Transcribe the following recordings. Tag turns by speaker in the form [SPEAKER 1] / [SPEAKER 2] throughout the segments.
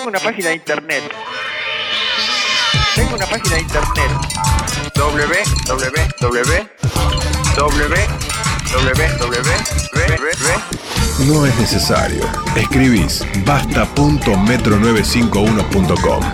[SPEAKER 1] Tengo una página de internet. Tengo una página de internet. www
[SPEAKER 2] No es necesario. Escribís basta.metro95.com.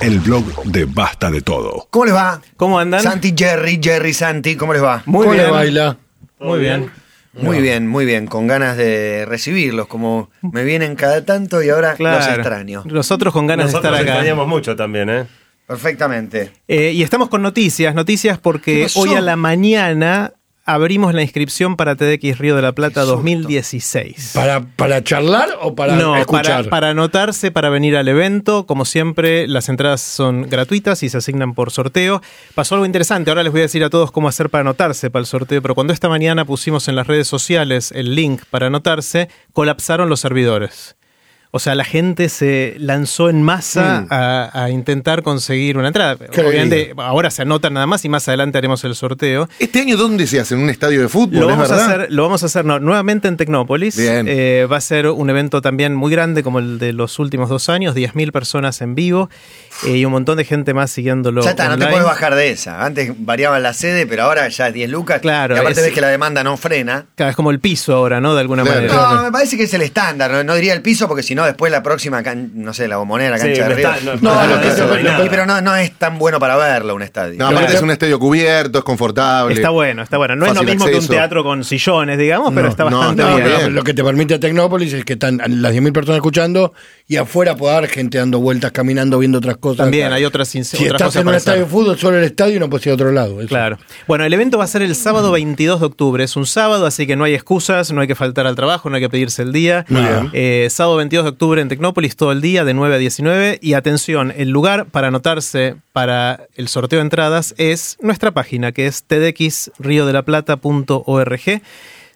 [SPEAKER 2] El blog de Basta de Todo.
[SPEAKER 3] ¿Cómo les va?
[SPEAKER 4] ¿Cómo andan?
[SPEAKER 3] Santi, Jerry, Jerry, Santi, ¿cómo les va?
[SPEAKER 4] Muy
[SPEAKER 5] ¿Cómo
[SPEAKER 4] bien.
[SPEAKER 5] le baila?
[SPEAKER 4] Muy bien.
[SPEAKER 3] Muy bien, muy bien, con ganas de recibirlos, como me vienen cada tanto y ahora
[SPEAKER 4] Claro.
[SPEAKER 3] los extraño.
[SPEAKER 4] Nosotros con ganas
[SPEAKER 6] Nosotros
[SPEAKER 4] de estar acá.
[SPEAKER 6] extrañamos mucho también, ¿eh?
[SPEAKER 3] Perfectamente.
[SPEAKER 4] Eh, y estamos con noticias, noticias
[SPEAKER 3] ¿Qué
[SPEAKER 4] porque hoy a la mañana abrimos la inscripción para TDX Río de la Plata 2016.
[SPEAKER 5] ¿Para, ¿Para charlar o para
[SPEAKER 4] no,
[SPEAKER 5] escuchar?
[SPEAKER 4] para, para anotarse, para venir al evento. Como siempre, las entradas son gratuitas y se asignan por sorteo. Pasó algo interesante, ahora les voy a decir a todos cómo hacer para anotarse para el sorteo, pero cuando esta mañana pusimos en las redes sociales el link para anotarse, colapsaron los servidores. O sea, la gente se lanzó en masa
[SPEAKER 5] Mm.
[SPEAKER 4] a, a intentar conseguir una entrada.
[SPEAKER 5] Qué
[SPEAKER 4] Obviamente, ahora se anotan nada más y más adelante haremos el sorteo.
[SPEAKER 7] ¿Este año dónde se hace? ¿En un estadio de fútbol?
[SPEAKER 4] Lo
[SPEAKER 7] ¿Es
[SPEAKER 4] vamos, a
[SPEAKER 7] verdad?
[SPEAKER 4] hacer, lo vamos a hacer no, nuevamente en Tecnópolis.
[SPEAKER 7] Bien.
[SPEAKER 4] Eh, va a ser un evento también muy grande como el de los últimos dos años, 10.000 personas en vivo eh, y un montón de gente más siguiéndolo.
[SPEAKER 3] ya está, no te puedes bajar de esa. Antes variaba la sede, pero ahora ya es 10 lucas.
[SPEAKER 4] Claro,
[SPEAKER 3] Y aparte
[SPEAKER 4] es-
[SPEAKER 3] ves que la demanda no frena.
[SPEAKER 4] Claro, es como el piso ahora, ¿no? De alguna
[SPEAKER 7] Claro.
[SPEAKER 4] manera.
[SPEAKER 3] No, me parece que es el estándar. No, No diría el piso porque si no, después la próxima, can- no sé, la bombonera, la
[SPEAKER 6] Sí,
[SPEAKER 3] cancha de Río.
[SPEAKER 6] está- no,
[SPEAKER 5] No,
[SPEAKER 6] no,
[SPEAKER 5] no,
[SPEAKER 3] pero no, no es tan bueno para verlo un estadio.
[SPEAKER 7] No, aparte
[SPEAKER 5] Claro.
[SPEAKER 7] es un estadio cubierto, es confortable.
[SPEAKER 4] Está bueno, está bueno. No es lo mismo que un teatro con sillones, digamos, pero está bastante
[SPEAKER 7] no,
[SPEAKER 4] bien.
[SPEAKER 5] No,
[SPEAKER 7] bien.
[SPEAKER 5] Lo que te permite Tecnópolis es que están las 10.000 personas escuchando y afuera puede haber gente dando vueltas, caminando, viendo otras cosas.
[SPEAKER 4] También hay otras,
[SPEAKER 5] Si
[SPEAKER 4] otras
[SPEAKER 5] estás
[SPEAKER 4] cosas
[SPEAKER 5] en un estadio de fútbol, solo el estadio no puedes ir a otro lado. eso.
[SPEAKER 4] Claro. Bueno, el evento va a ser el sábado 22 de octubre. Es un sábado, así que no hay excusas, no hay que faltar al trabajo, no hay que pedirse el día. Eh, sábado 22 de octubre en Tecnópolis, todo el día, de 9 a 19. Y atención, el lugar para anotarse para el sorteo de entradas es nuestra página, que es tdxriodelplata.org.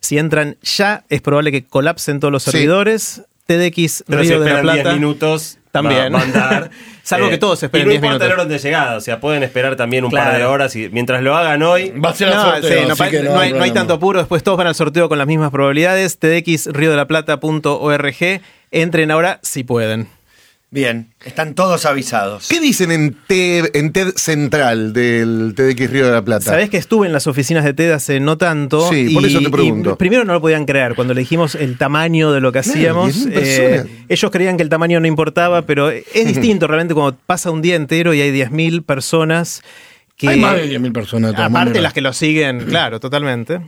[SPEAKER 4] Si entran ya, es probable que colapsen todos los
[SPEAKER 7] Sí.
[SPEAKER 4] servidores. TDX
[SPEAKER 6] Pero si
[SPEAKER 4] de la
[SPEAKER 6] esperan 10
[SPEAKER 4] Plata.
[SPEAKER 6] minutos,
[SPEAKER 4] También.
[SPEAKER 6] va, andar. Eh,
[SPEAKER 4] Salvo que todos esperen
[SPEAKER 6] y no
[SPEAKER 4] 10
[SPEAKER 6] importa el
[SPEAKER 4] minutos.
[SPEAKER 6] orden de llegada, o sea, pueden esperar también un par de horas y mientras lo hagan hoy,
[SPEAKER 5] Va a ser
[SPEAKER 4] No,
[SPEAKER 5] sorteo,
[SPEAKER 4] sí, no,
[SPEAKER 5] así
[SPEAKER 4] pa-
[SPEAKER 5] que
[SPEAKER 4] no hay, no hay tanto apuro. Después todos van al sorteo con las mismas probabilidades. tdxriodelplata.org. Entren ahora si pueden.
[SPEAKER 3] Bien, están todos avisados.
[SPEAKER 7] ¿Qué dicen en TED, en TED Central del TDX Río de la Plata?
[SPEAKER 4] Sabés que estuve en las oficinas de TED hace no tanto.
[SPEAKER 7] Sí, por eso te pregunto.
[SPEAKER 4] y primero no lo podían creer. Cuando le dijimos el tamaño de lo que hacíamos,
[SPEAKER 7] 10.000
[SPEAKER 4] eh, ellos creían que el tamaño no importaba, pero es distinto realmente cuando pasa un día entero y hay 10.000 personas que.
[SPEAKER 5] Hay más de 10.000 personas. de
[SPEAKER 4] Aparte
[SPEAKER 5] maneras.
[SPEAKER 4] las que lo siguen, claro, totalmente.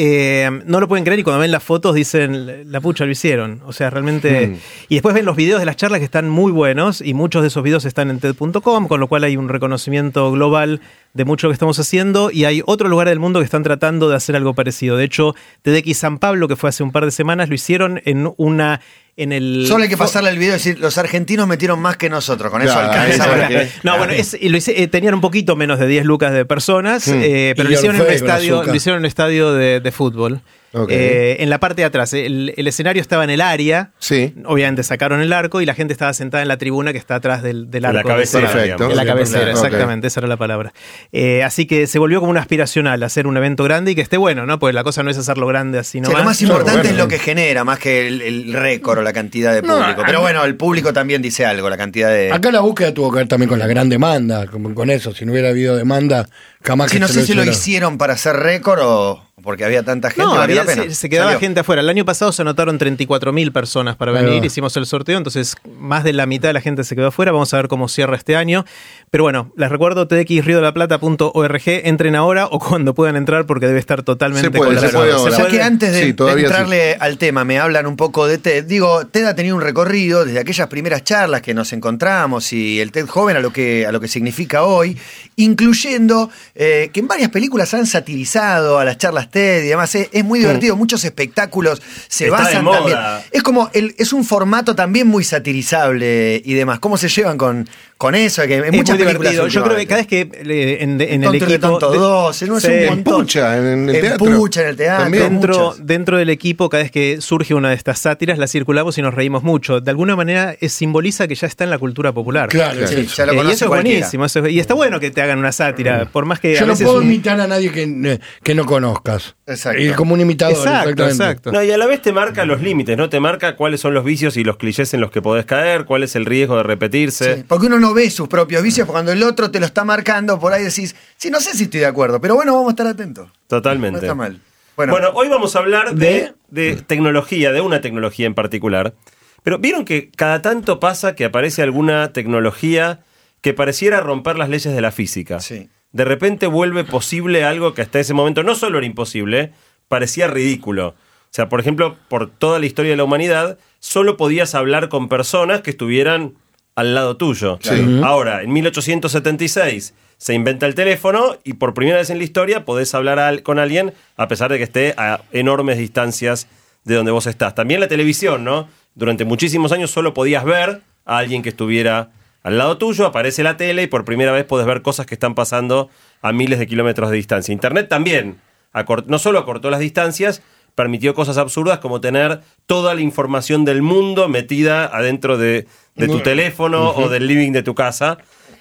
[SPEAKER 4] Eh, no lo pueden creer y cuando ven las fotos dicen, la pucha, lo hicieron. O sea, realmente...
[SPEAKER 7] Mm.
[SPEAKER 4] Y después ven los videos de las charlas que están muy buenos y muchos de esos videos están en TED.com, con lo cual hay un reconocimiento global de mucho lo que estamos haciendo y hay otro lugar del mundo que están tratando de hacer algo parecido. De hecho, TEDx San Pablo, que fue hace un par de semanas, lo hicieron en una... En el
[SPEAKER 3] Solo hay que pasarle el video y decir, los argentinos metieron más que nosotros. Con eso alcanza.
[SPEAKER 7] eso
[SPEAKER 4] No, bueno, es- y lo hice- eh, tenían un poquito menos de 10 lucas de personas, eh, pero lo hicieron, en un estadio, lo hicieron en un estadio de, de fútbol. Eh, en la parte de atrás, el, el escenario estaba en el área.
[SPEAKER 7] Sí.
[SPEAKER 4] Obviamente sacaron el arco y la gente estaba sentada en la tribuna que está atrás del, del
[SPEAKER 6] la
[SPEAKER 4] arco.
[SPEAKER 6] cabecera,
[SPEAKER 7] Perfecto.
[SPEAKER 4] la cabecera, exactamente, esa era la palabra. Eh, así que se volvió como una aspiracional hacer un evento grande y que esté bueno, ¿no? Porque la cosa no es hacerlo grande así
[SPEAKER 3] Sí,
[SPEAKER 4] nomás.
[SPEAKER 3] lo más importante
[SPEAKER 7] bueno.
[SPEAKER 3] es lo que genera, más que el, el récord o la cantidad de público. Pero bueno, el público también dice algo, la cantidad de.
[SPEAKER 5] Acá la búsqueda tuvo que ver también con la gran demanda, con, con eso. Si no hubiera habido demanda, jamás
[SPEAKER 3] Sí,
[SPEAKER 5] que
[SPEAKER 3] no
[SPEAKER 5] se
[SPEAKER 3] sé si lo hicieron para hacer récord o porque había tanta gente.
[SPEAKER 4] No,
[SPEAKER 3] valió
[SPEAKER 4] había-
[SPEAKER 3] la pena.
[SPEAKER 4] se, se quedaba
[SPEAKER 3] Salió.
[SPEAKER 4] gente afuera. El año pasado se anotaron 34.000 personas para
[SPEAKER 5] Ahí
[SPEAKER 4] venir,
[SPEAKER 5] va.
[SPEAKER 4] hicimos el sorteo, entonces más de la mitad de la gente se quedó afuera. Vamos a ver cómo cierra este año. Pero bueno, les recuerdo tdxriodelaplata.org, entren ahora o cuando puedan entrar porque debe estar totalmente
[SPEAKER 7] Se puede, se puede
[SPEAKER 3] O sea que antes de,
[SPEAKER 7] Sí,
[SPEAKER 3] de
[SPEAKER 7] todavía
[SPEAKER 3] entrarle al tema, me hablan un poco de TED. Digo, TED ha tenido un recorrido desde aquellas primeras charlas que nos encontramos y el TED joven a lo que, a lo que significa hoy, incluyendo eh, que en varias películas han satirizado a las charlas TED y demás. Es, es muy divertido, muchos espectáculos se
[SPEAKER 6] Está
[SPEAKER 3] basan también. Es como, el, es un formato también muy satirizable y demás. ¿Cómo se llevan con, con eso, que
[SPEAKER 4] Es
[SPEAKER 3] muchas
[SPEAKER 4] muy
[SPEAKER 3] películas
[SPEAKER 4] divertido. Yo creo que cada vez que eh, en, en el equipo.
[SPEAKER 3] Tonto
[SPEAKER 4] de-
[SPEAKER 3] 2, no es
[SPEAKER 4] Sí.
[SPEAKER 3] un.
[SPEAKER 7] Pucha, en, el
[SPEAKER 3] En
[SPEAKER 7] teatro.
[SPEAKER 3] Pucha, en el teatro.
[SPEAKER 7] También.
[SPEAKER 4] Dentro, dentro del equipo, cada vez que surge una de estas sátiras, la circulamos y nos reímos mucho. De alguna manera, es, simboliza que ya está en la cultura popular.
[SPEAKER 5] Claro,
[SPEAKER 3] Sí,
[SPEAKER 5] sí.
[SPEAKER 3] ya lo
[SPEAKER 4] Eh, y eso es buenísimo. eso es- y está bueno que te hagan una sátira, por más que a
[SPEAKER 5] Yo no puedo
[SPEAKER 4] un-
[SPEAKER 5] imitar a nadie que, que no conozcas.
[SPEAKER 3] Exacto.
[SPEAKER 5] Y como un imitador,
[SPEAKER 4] Exacto, exacto.
[SPEAKER 6] No, y a la vez te marca los límites, ¿no? Te marca cuáles son los vicios y los clichés en los que podés caer, cuál es el riesgo de repetirse.
[SPEAKER 3] Sí, porque uno no ve sus propios vicios, cuando el otro te lo está marcando, por ahí decís, sí, no sé si estoy de acuerdo, pero bueno, vamos a estar atentos.
[SPEAKER 6] Totalmente.
[SPEAKER 3] No está mal.
[SPEAKER 6] Bueno,
[SPEAKER 3] Bueno,
[SPEAKER 6] hoy vamos a hablar de, de tecnología, de una tecnología en particular. Pero vieron que cada tanto pasa que aparece alguna tecnología que pareciera romper las leyes de la física.
[SPEAKER 3] Sí.
[SPEAKER 6] De repente vuelve posible algo que hasta ese momento no solo era imposible, parecía ridículo. O sea, por ejemplo, por toda la historia de la humanidad, solo podías hablar con personas que estuvieran al lado tuyo. Ahora, en 1876 se inventa el teléfono y por primera vez en la historia podés hablar al- con alguien a pesar de que esté a enormes distancias de donde vos estás. También la televisión, ¿no? Durante muchísimos años solo podías ver a alguien que estuviera al lado tuyo, aparece la tele y por primera vez podés ver cosas que están pasando a miles de kilómetros de distancia. Internet también no solo acortó las distancias, permitió cosas absurdas como tener toda la información del mundo metida adentro de, de tu teléfono o del living de tu casa.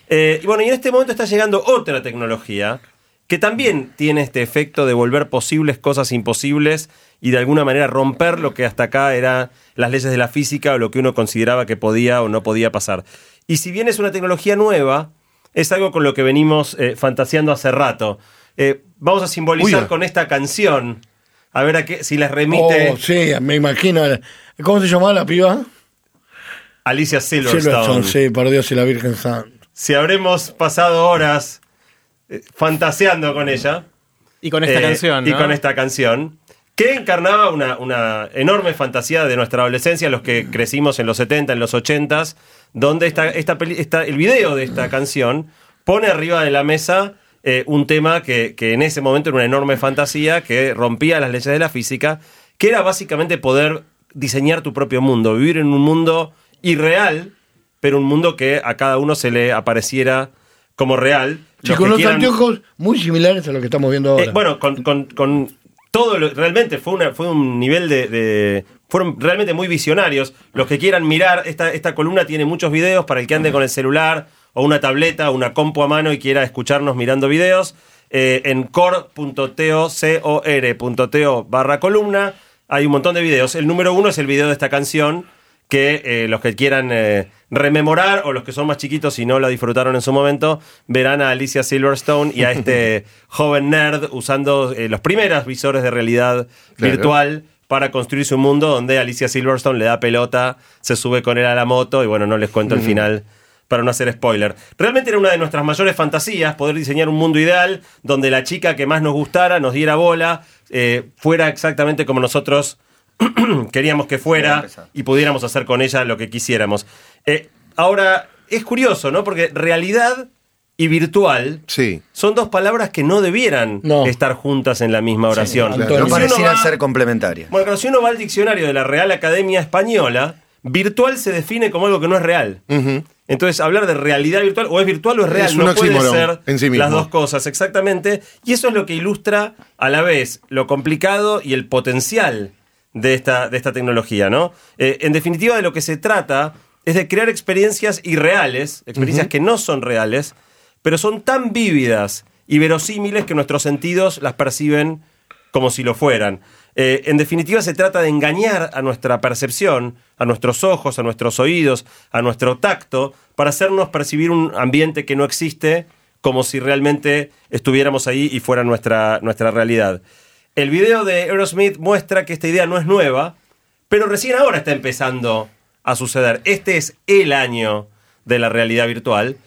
[SPEAKER 6] Eh, y bueno, y en este momento está llegando otra tecnología que también tiene este efecto de volver posibles cosas imposibles y de alguna manera romper lo que hasta acá eran las leyes de la física o lo que uno consideraba que podía o no podía pasar. Y si bien es una tecnología nueva, es algo con lo que venimos eh, fantaseando hace rato. Eh, vamos a simbolizar
[SPEAKER 7] Uy.
[SPEAKER 6] con esta canción, a ver a qué, si les remite
[SPEAKER 5] Oh, sí, me imagino. ¿Cómo se llamaba la piba?
[SPEAKER 6] Alicia Silverstone.
[SPEAKER 5] Silverstone, sí, por Dios y la Virgen Santa.
[SPEAKER 6] Si habremos pasado horas eh, fantaseando con ella.
[SPEAKER 4] Y con esta
[SPEAKER 6] Eh,
[SPEAKER 4] canción.
[SPEAKER 6] Y con esta canción. Que encarnaba una, una enorme fantasía de nuestra adolescencia, los que crecimos en los 70, en los 80, donde esta, esta, peli- esta- el video de esta canción pone arriba de la mesa eh, un tema que, que en ese momento era una enorme fantasía, que rompía las leyes de la física, que era básicamente poder diseñar tu propio mundo, vivir en un mundo irreal, pero un mundo que a cada uno se le apareciera como real.
[SPEAKER 5] Sí,
[SPEAKER 6] Los
[SPEAKER 5] con unos
[SPEAKER 6] quieran-
[SPEAKER 5] anteojos muy similares a lo que estamos viendo ahora.
[SPEAKER 6] eh, bueno, con, con- con todo lo, realmente fue una, fue un nivel de, de- fueron realmente muy visionarios. Los que quieran mirar, esta, esta columna tiene muchos videos para el que ande con el celular o una tableta o una compu a mano y quiera escucharnos mirando videos. eh, en core.to, C-O-R.to barra columna, hay un montón de videos. El número uno es el video de esta canción que eh, los que quieran eh, rememorar o los que son más chiquitos y no la disfrutaron en su momento, verán a Alicia Silverstone y a este joven nerd usando eh, los primeros visores de realidad
[SPEAKER 7] Claro.
[SPEAKER 6] virtual para construir su mundo donde Alicia Silverstone le da pelota, se sube con él a la moto y bueno, no les cuento el final para no hacer spoiler. Realmente era una de nuestras mayores fantasías poder diseñar un mundo ideal donde la chica que más nos gustara, nos diera bola, eh, fuera exactamente como nosotros queríamos que fuera y pudiéramos hacer con ella lo que quisiéramos. Eh, ahora, es curioso, ¿no? Porque realidad y virtual
[SPEAKER 7] Sí.
[SPEAKER 6] son dos palabras que no debieran
[SPEAKER 5] No.
[SPEAKER 6] estar juntas en la misma oración.
[SPEAKER 5] claro.
[SPEAKER 3] no parecieran ser complementarias.
[SPEAKER 6] Bueno, claro, si uno va al diccionario de la Real Academia Española, virtual se define como algo que no es real. Entonces, hablar de realidad virtual, o es virtual o es real,
[SPEAKER 7] Es
[SPEAKER 6] no puede ser
[SPEAKER 7] en sí mismo.
[SPEAKER 6] las dos cosas, exactamente. Y eso es lo que ilustra a la vez lo complicado y el potencial de esta, de esta tecnología, ¿no? Eh, en definitiva, de lo que se trata es de crear experiencias irreales, experiencias que no son reales, pero son tan vívidas y verosímiles que nuestros sentidos las perciben como si lo fueran. Eh, en definitiva, se trata de engañar a nuestra percepción, a nuestros ojos, a nuestros oídos, a nuestro tacto, para hacernos percibir un ambiente que no existe como si realmente estuviéramos ahí y fuera nuestra, nuestra realidad. El video de Aerosmith muestra que esta idea no es nueva, pero recién ahora está empezando a suceder. Este es el año de la realidad virtual,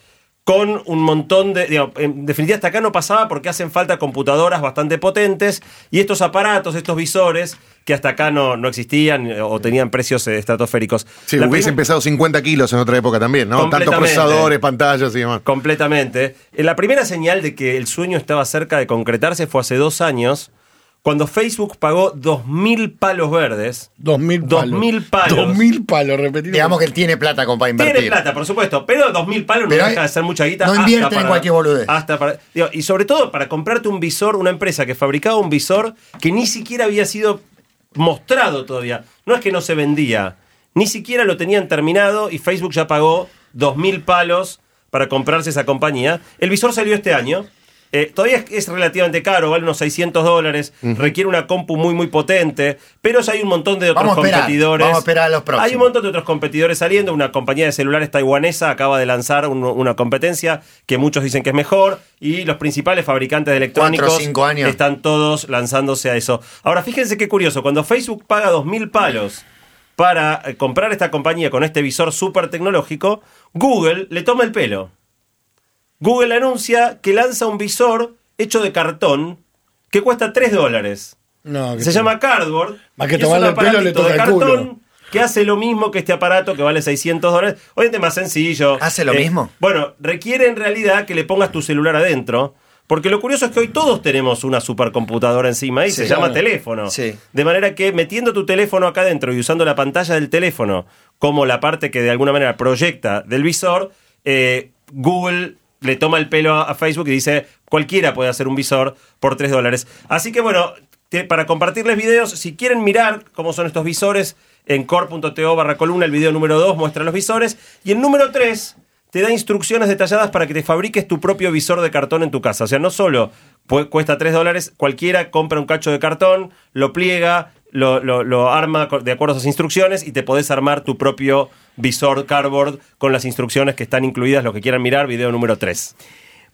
[SPEAKER 6] con un montón de... digo, en definitiva, hasta acá no pasaba porque hacen falta computadoras bastante potentes y estos aparatos, estos visores, que hasta acá no, no existían o tenían precios eh, estratosféricos.
[SPEAKER 7] Sí,
[SPEAKER 6] La
[SPEAKER 7] hubiesen
[SPEAKER 6] prim-
[SPEAKER 7] pesado 50 kilos en otra época también, ¿no? Tantos procesadores, pantallas y demás.
[SPEAKER 6] Completamente. Eh, La primera señal de que el sueño estaba cerca de concretarse fue hace dos años, cuando Facebook pagó 2.000 palos verdes.
[SPEAKER 5] Dos mil palos.
[SPEAKER 6] 2.000 palos.
[SPEAKER 5] Dos mil palos, repetido.
[SPEAKER 3] Digamos que él tiene plata como para invertir.
[SPEAKER 6] Tiene plata, por supuesto, pero 2.000 palos
[SPEAKER 3] Pero
[SPEAKER 6] no deja de ser mucha guita.
[SPEAKER 3] no
[SPEAKER 6] hasta
[SPEAKER 3] invierten en cualquier boludez.
[SPEAKER 6] hasta para- digo, y sobre todo para comprarte un visor, una empresa que fabricaba un visor que ni siquiera había sido mostrado todavía. No es que no se vendía, ni siquiera lo tenían terminado y Facebook ya pagó 2.000 palos para comprarse esa compañía. El visor salió este año. Eh, todavía es, es relativamente caro, vale unos 600 dólares, requiere una compu muy muy potente, pero hay un montón de otros
[SPEAKER 3] Vamos a esperar,
[SPEAKER 6] competidores.
[SPEAKER 3] vamos a esperar a los próximos.
[SPEAKER 6] Hay un montón de otros competidores saliendo. Una compañía de celulares taiwanesa acaba de lanzar un- una competencia que muchos dicen que es mejor. Y los principales fabricantes de electrónicos
[SPEAKER 3] Cuatro o cinco años.
[SPEAKER 6] están todos lanzándose a eso. Ahora, fíjense qué curioso. Cuando Facebook paga 2.000 palos para eh, comprar esta compañía con este visor súper tecnológico, Google le toma el pelo. Google anuncia que lanza un visor hecho de cartón que cuesta 3 dólares.
[SPEAKER 5] No, que
[SPEAKER 6] Se llama Cardboard.
[SPEAKER 5] Más que tomarle
[SPEAKER 6] un
[SPEAKER 5] el pelo, le toca
[SPEAKER 6] de
[SPEAKER 5] el culo.
[SPEAKER 6] cartón que hace lo mismo que este aparato que vale 600 dólares. Obviamente más sencillo.
[SPEAKER 3] ¿Hace lo
[SPEAKER 6] Eh,
[SPEAKER 3] mismo?
[SPEAKER 6] Bueno, requiere en realidad que le pongas tu celular adentro. Porque lo curioso es que hoy todos tenemos una supercomputadora encima y
[SPEAKER 3] Sí,
[SPEAKER 6] se llama teléfono.
[SPEAKER 3] Sí.
[SPEAKER 6] De manera que metiendo tu teléfono acá adentro y usando la pantalla del teléfono como la parte que de alguna manera proyecta del visor, eh, Google le toma el pelo a, Facebook y dice cualquiera puede hacer un visor por 3 dólares. Así que bueno, para compartirles videos, si quieren mirar cómo son estos visores, en core.to barra columna, el video número 2 muestra los visores y el número 3 te da instrucciones detalladas para que te fabriques tu propio visor de cartón en tu casa. O sea, no solo cuesta 3 dólares, cualquiera compra un cacho de cartón, lo pliega, lo, lo- lo arma de acuerdo a esas instrucciones y te podés armar tu propio visor cardboard con las instrucciones que están incluidas, los que quieran mirar, video número 3.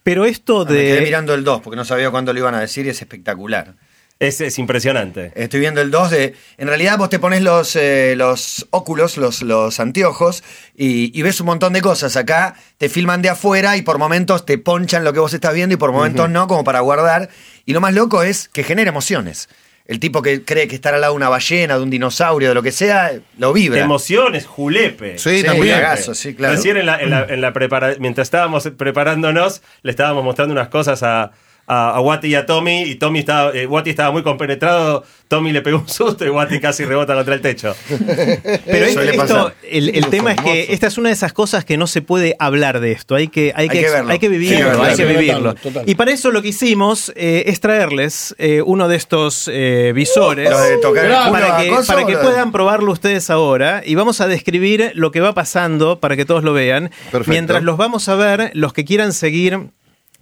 [SPEAKER 4] Pero esto
[SPEAKER 3] Me quedé
[SPEAKER 4] de.
[SPEAKER 3] mirando el 2 porque no sabía cuándo lo iban a decir y es espectacular.
[SPEAKER 6] Es, es impresionante.
[SPEAKER 3] Estoy viendo el 2 de. En realidad, vos te pones los, eh, los óculos, los, los anteojos, y, y ves un montón de cosas. Acá te filman de afuera y por momentos te ponchan lo que vos estás viendo y por momentos no, como para guardar. Y lo más loco es que genera emociones. El tipo que cree que estar al lado de una ballena, de un dinosaurio, de lo que sea, lo vibra.
[SPEAKER 6] Emociones, julepe.
[SPEAKER 7] Sí,
[SPEAKER 3] Sí,
[SPEAKER 7] también.
[SPEAKER 3] cagazo, sí, claro.
[SPEAKER 6] Recién en la, en la- en la prepara- mientras estábamos preparándonos, le estábamos mostrando unas cosas a, a, a Wati y a Tommy, y Tommy estaba, eh, Wati estaba muy compenetrado, Tommy le pegó un susto y Wati casi rebota contra el techo.
[SPEAKER 4] Pero esto, el, el tema es que esta es una de esas cosas que no se puede hablar de esto. Hay que, hay
[SPEAKER 3] Hay
[SPEAKER 4] que,
[SPEAKER 3] que verlo.
[SPEAKER 4] hay que vivirlo, hay que
[SPEAKER 5] verdad,
[SPEAKER 4] vivirlo.
[SPEAKER 5] total.
[SPEAKER 4] Y para eso lo que hicimos eh, es traerles eh, uno de estos eh, visores.
[SPEAKER 3] De tocar
[SPEAKER 4] para que, para puedan probarlo ustedes ahora y vamos a describir lo que va pasando para que todos lo vean.
[SPEAKER 7] Perfecto.
[SPEAKER 4] Mientras los vamos a ver, los que quieran seguir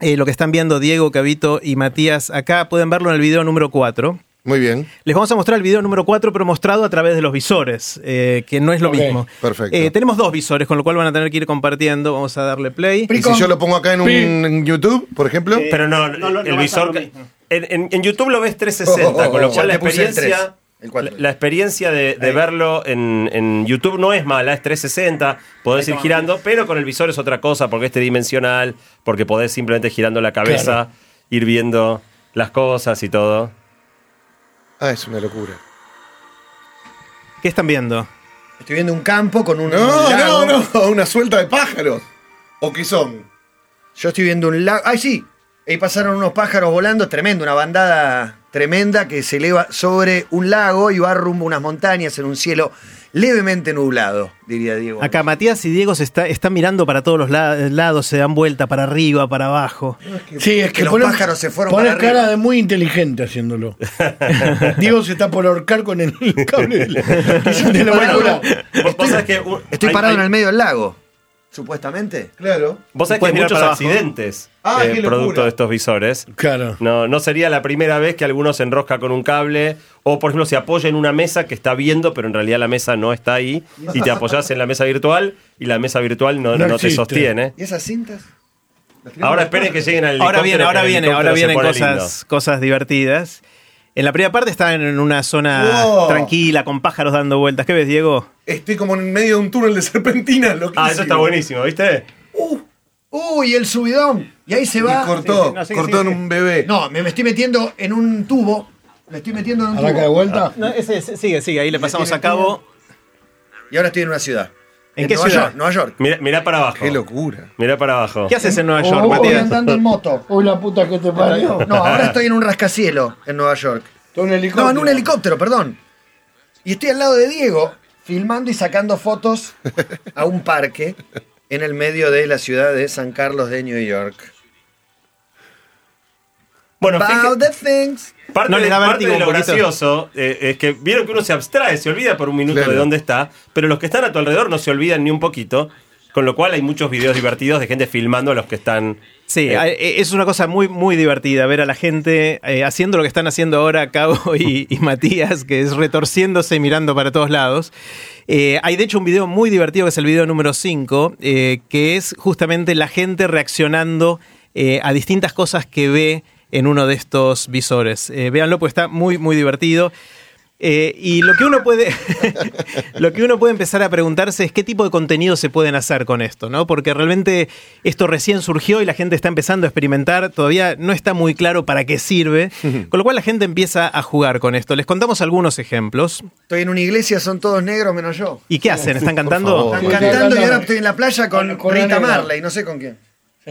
[SPEAKER 4] eh, lo que están viendo Diego, Cabito y Matías acá, pueden verlo en el video número 4.
[SPEAKER 7] Muy bien.
[SPEAKER 4] Les vamos a mostrar el video número 4, pero mostrado a través de los visores, eh, que no es lo mismo.
[SPEAKER 7] perfecto.
[SPEAKER 4] Eh, tenemos dos visores, con lo cual van a tener que ir compartiendo. Vamos a darle play.
[SPEAKER 7] ¿Y si yo lo pongo acá en un en YouTube, por ejemplo?
[SPEAKER 6] Pero no,
[SPEAKER 4] no, no,
[SPEAKER 6] el
[SPEAKER 4] no
[SPEAKER 6] visor. En, en- en YouTube lo ves 360, con lo cual la experiencia.
[SPEAKER 3] 3, el 4.
[SPEAKER 6] la, la experiencia de, de verlo en, en YouTube no es mala, es 360, podés ir girando, pero con el visor es otra cosa, porque es tridimensional, porque podés simplemente girando la cabeza,
[SPEAKER 5] Claro.
[SPEAKER 6] ir viendo las cosas y todo.
[SPEAKER 7] Ah, es una locura.
[SPEAKER 4] ¿Qué están viendo?
[SPEAKER 3] Estoy viendo un campo con un.
[SPEAKER 7] No,
[SPEAKER 3] lago.
[SPEAKER 7] no, no, una suelta de pájaros. ¿O qué son?
[SPEAKER 3] Yo estoy viendo un lago. ¡Ay, sí! Ahí pasaron unos pájaros volando, tremendo, una bandada tremenda que se eleva sobre un lago y va rumbo a unas montañas en un cielo levemente nublado, diría Diego.
[SPEAKER 4] Acá Matías y Diego se está, están mirando para todos los la- lados, se dan vuelta para arriba, para abajo.
[SPEAKER 5] Sí, es
[SPEAKER 3] que
[SPEAKER 5] que,
[SPEAKER 3] los pájaros se fueron para arriba.
[SPEAKER 5] cara de muy inteligente haciéndolo. Diego se está por ahorcar con el cable. de la
[SPEAKER 3] Estoy parado
[SPEAKER 6] hay-
[SPEAKER 3] en el medio del lago, supuestamente.
[SPEAKER 7] Claro.
[SPEAKER 6] Vos sabés que hay muchos accidentes
[SPEAKER 7] Ah,
[SPEAKER 6] eh, producto de estos visores.
[SPEAKER 5] Claro.
[SPEAKER 6] No, no sería la primera vez que alguno se enrosca con un cable o, por ejemplo, se apoya en una mesa que está viendo, pero en realidad la mesa no está ahí y te apoyas en la mesa virtual y la mesa virtual no,
[SPEAKER 5] No
[SPEAKER 6] no te sostiene.
[SPEAKER 3] ¿Y esas cintas?
[SPEAKER 6] Ahora esperen que lleguen al
[SPEAKER 4] Ahora viene, ahora viene, ahora vienen cosas, cosas divertidas. En la primera parte están en una zona
[SPEAKER 7] Wow.
[SPEAKER 4] tranquila, con pájaros dando vueltas. ¿Qué ves, Diego?
[SPEAKER 7] Estoy como en medio de un túnel de serpentinas,
[SPEAKER 6] lindo. Ah, eso está buenísimo, ¿viste?
[SPEAKER 3] ¡Uy, el subidón! Y ahí se
[SPEAKER 7] Y
[SPEAKER 3] va.
[SPEAKER 7] cortó,
[SPEAKER 4] Sí, sí, no, sí,
[SPEAKER 7] cortó
[SPEAKER 4] sí,
[SPEAKER 7] en
[SPEAKER 4] sí.
[SPEAKER 7] un bebé.
[SPEAKER 3] No, me, me estoy metiendo en un tubo. Me estoy metiendo en un
[SPEAKER 5] Arranca de
[SPEAKER 3] tubo.
[SPEAKER 5] vuelta.
[SPEAKER 4] No, ese, ese- sigue, sigue, ahí le pasamos a cabo.
[SPEAKER 3] Y ahora estoy en una ciudad.
[SPEAKER 4] ¿En qué
[SPEAKER 3] Nueva
[SPEAKER 4] ciudad?
[SPEAKER 3] York, Nueva York.
[SPEAKER 6] Mirá, mirá para abajo.
[SPEAKER 7] Qué locura.
[SPEAKER 6] Mirá para abajo.
[SPEAKER 4] ¿Qué haces en Nueva York,
[SPEAKER 5] oh,
[SPEAKER 4] Matías?
[SPEAKER 3] andando en moto.
[SPEAKER 5] Uy, la puta que te parió.
[SPEAKER 3] No, ahora estoy en un rascacielos en Nueva York.
[SPEAKER 5] Todo un helicóptero.
[SPEAKER 3] No, en un helicóptero, perdón. Y estoy al lado de Diego, filmando y sacando fotos a un parque en el medio de la ciudad de San Carlos de New York.
[SPEAKER 6] Bueno,
[SPEAKER 3] About
[SPEAKER 6] fíjate-
[SPEAKER 3] the things.
[SPEAKER 6] Parte,
[SPEAKER 4] ¿No le
[SPEAKER 6] de,
[SPEAKER 4] da
[SPEAKER 6] parte de lo gracioso eh, es que vieron que uno se abstrae, se olvida por un minuto
[SPEAKER 7] Claro.
[SPEAKER 6] de dónde está, pero los que están a tu alrededor no se olvidan ni un poquito, con lo cual hay muchos videos divertidos de gente filmando a los que están...
[SPEAKER 4] Sí,
[SPEAKER 6] Eh,
[SPEAKER 4] eh, es una cosa muy, muy divertida ver a la gente eh, haciendo lo que están haciendo ahora Cabo y, y Matías, que es retorciéndose y mirando para todos lados. Eh, hay de hecho un video muy divertido que es el video número 5, eh, que es justamente la gente reaccionando eh, a distintas cosas que ve en uno de estos visores. Eh, véanlo, pues está muy, muy divertido. Eh, y lo que uno puede lo que uno puede empezar a preguntarse es qué tipo de contenido se pueden hacer con esto, ¿no? Porque realmente esto recién surgió y la gente está empezando a experimentar, todavía no está muy claro para qué sirve, con lo cual la gente empieza a jugar con esto. Les contamos algunos ejemplos.
[SPEAKER 3] Estoy en una iglesia, son todos negros menos yo.
[SPEAKER 4] ¿Y qué hacen? ¿Están cantando?
[SPEAKER 7] favor.
[SPEAKER 3] Están cantando y ahora estoy en la playa con,
[SPEAKER 5] Con-
[SPEAKER 3] Rita. Marley, no sé con quién.
[SPEAKER 5] Sí.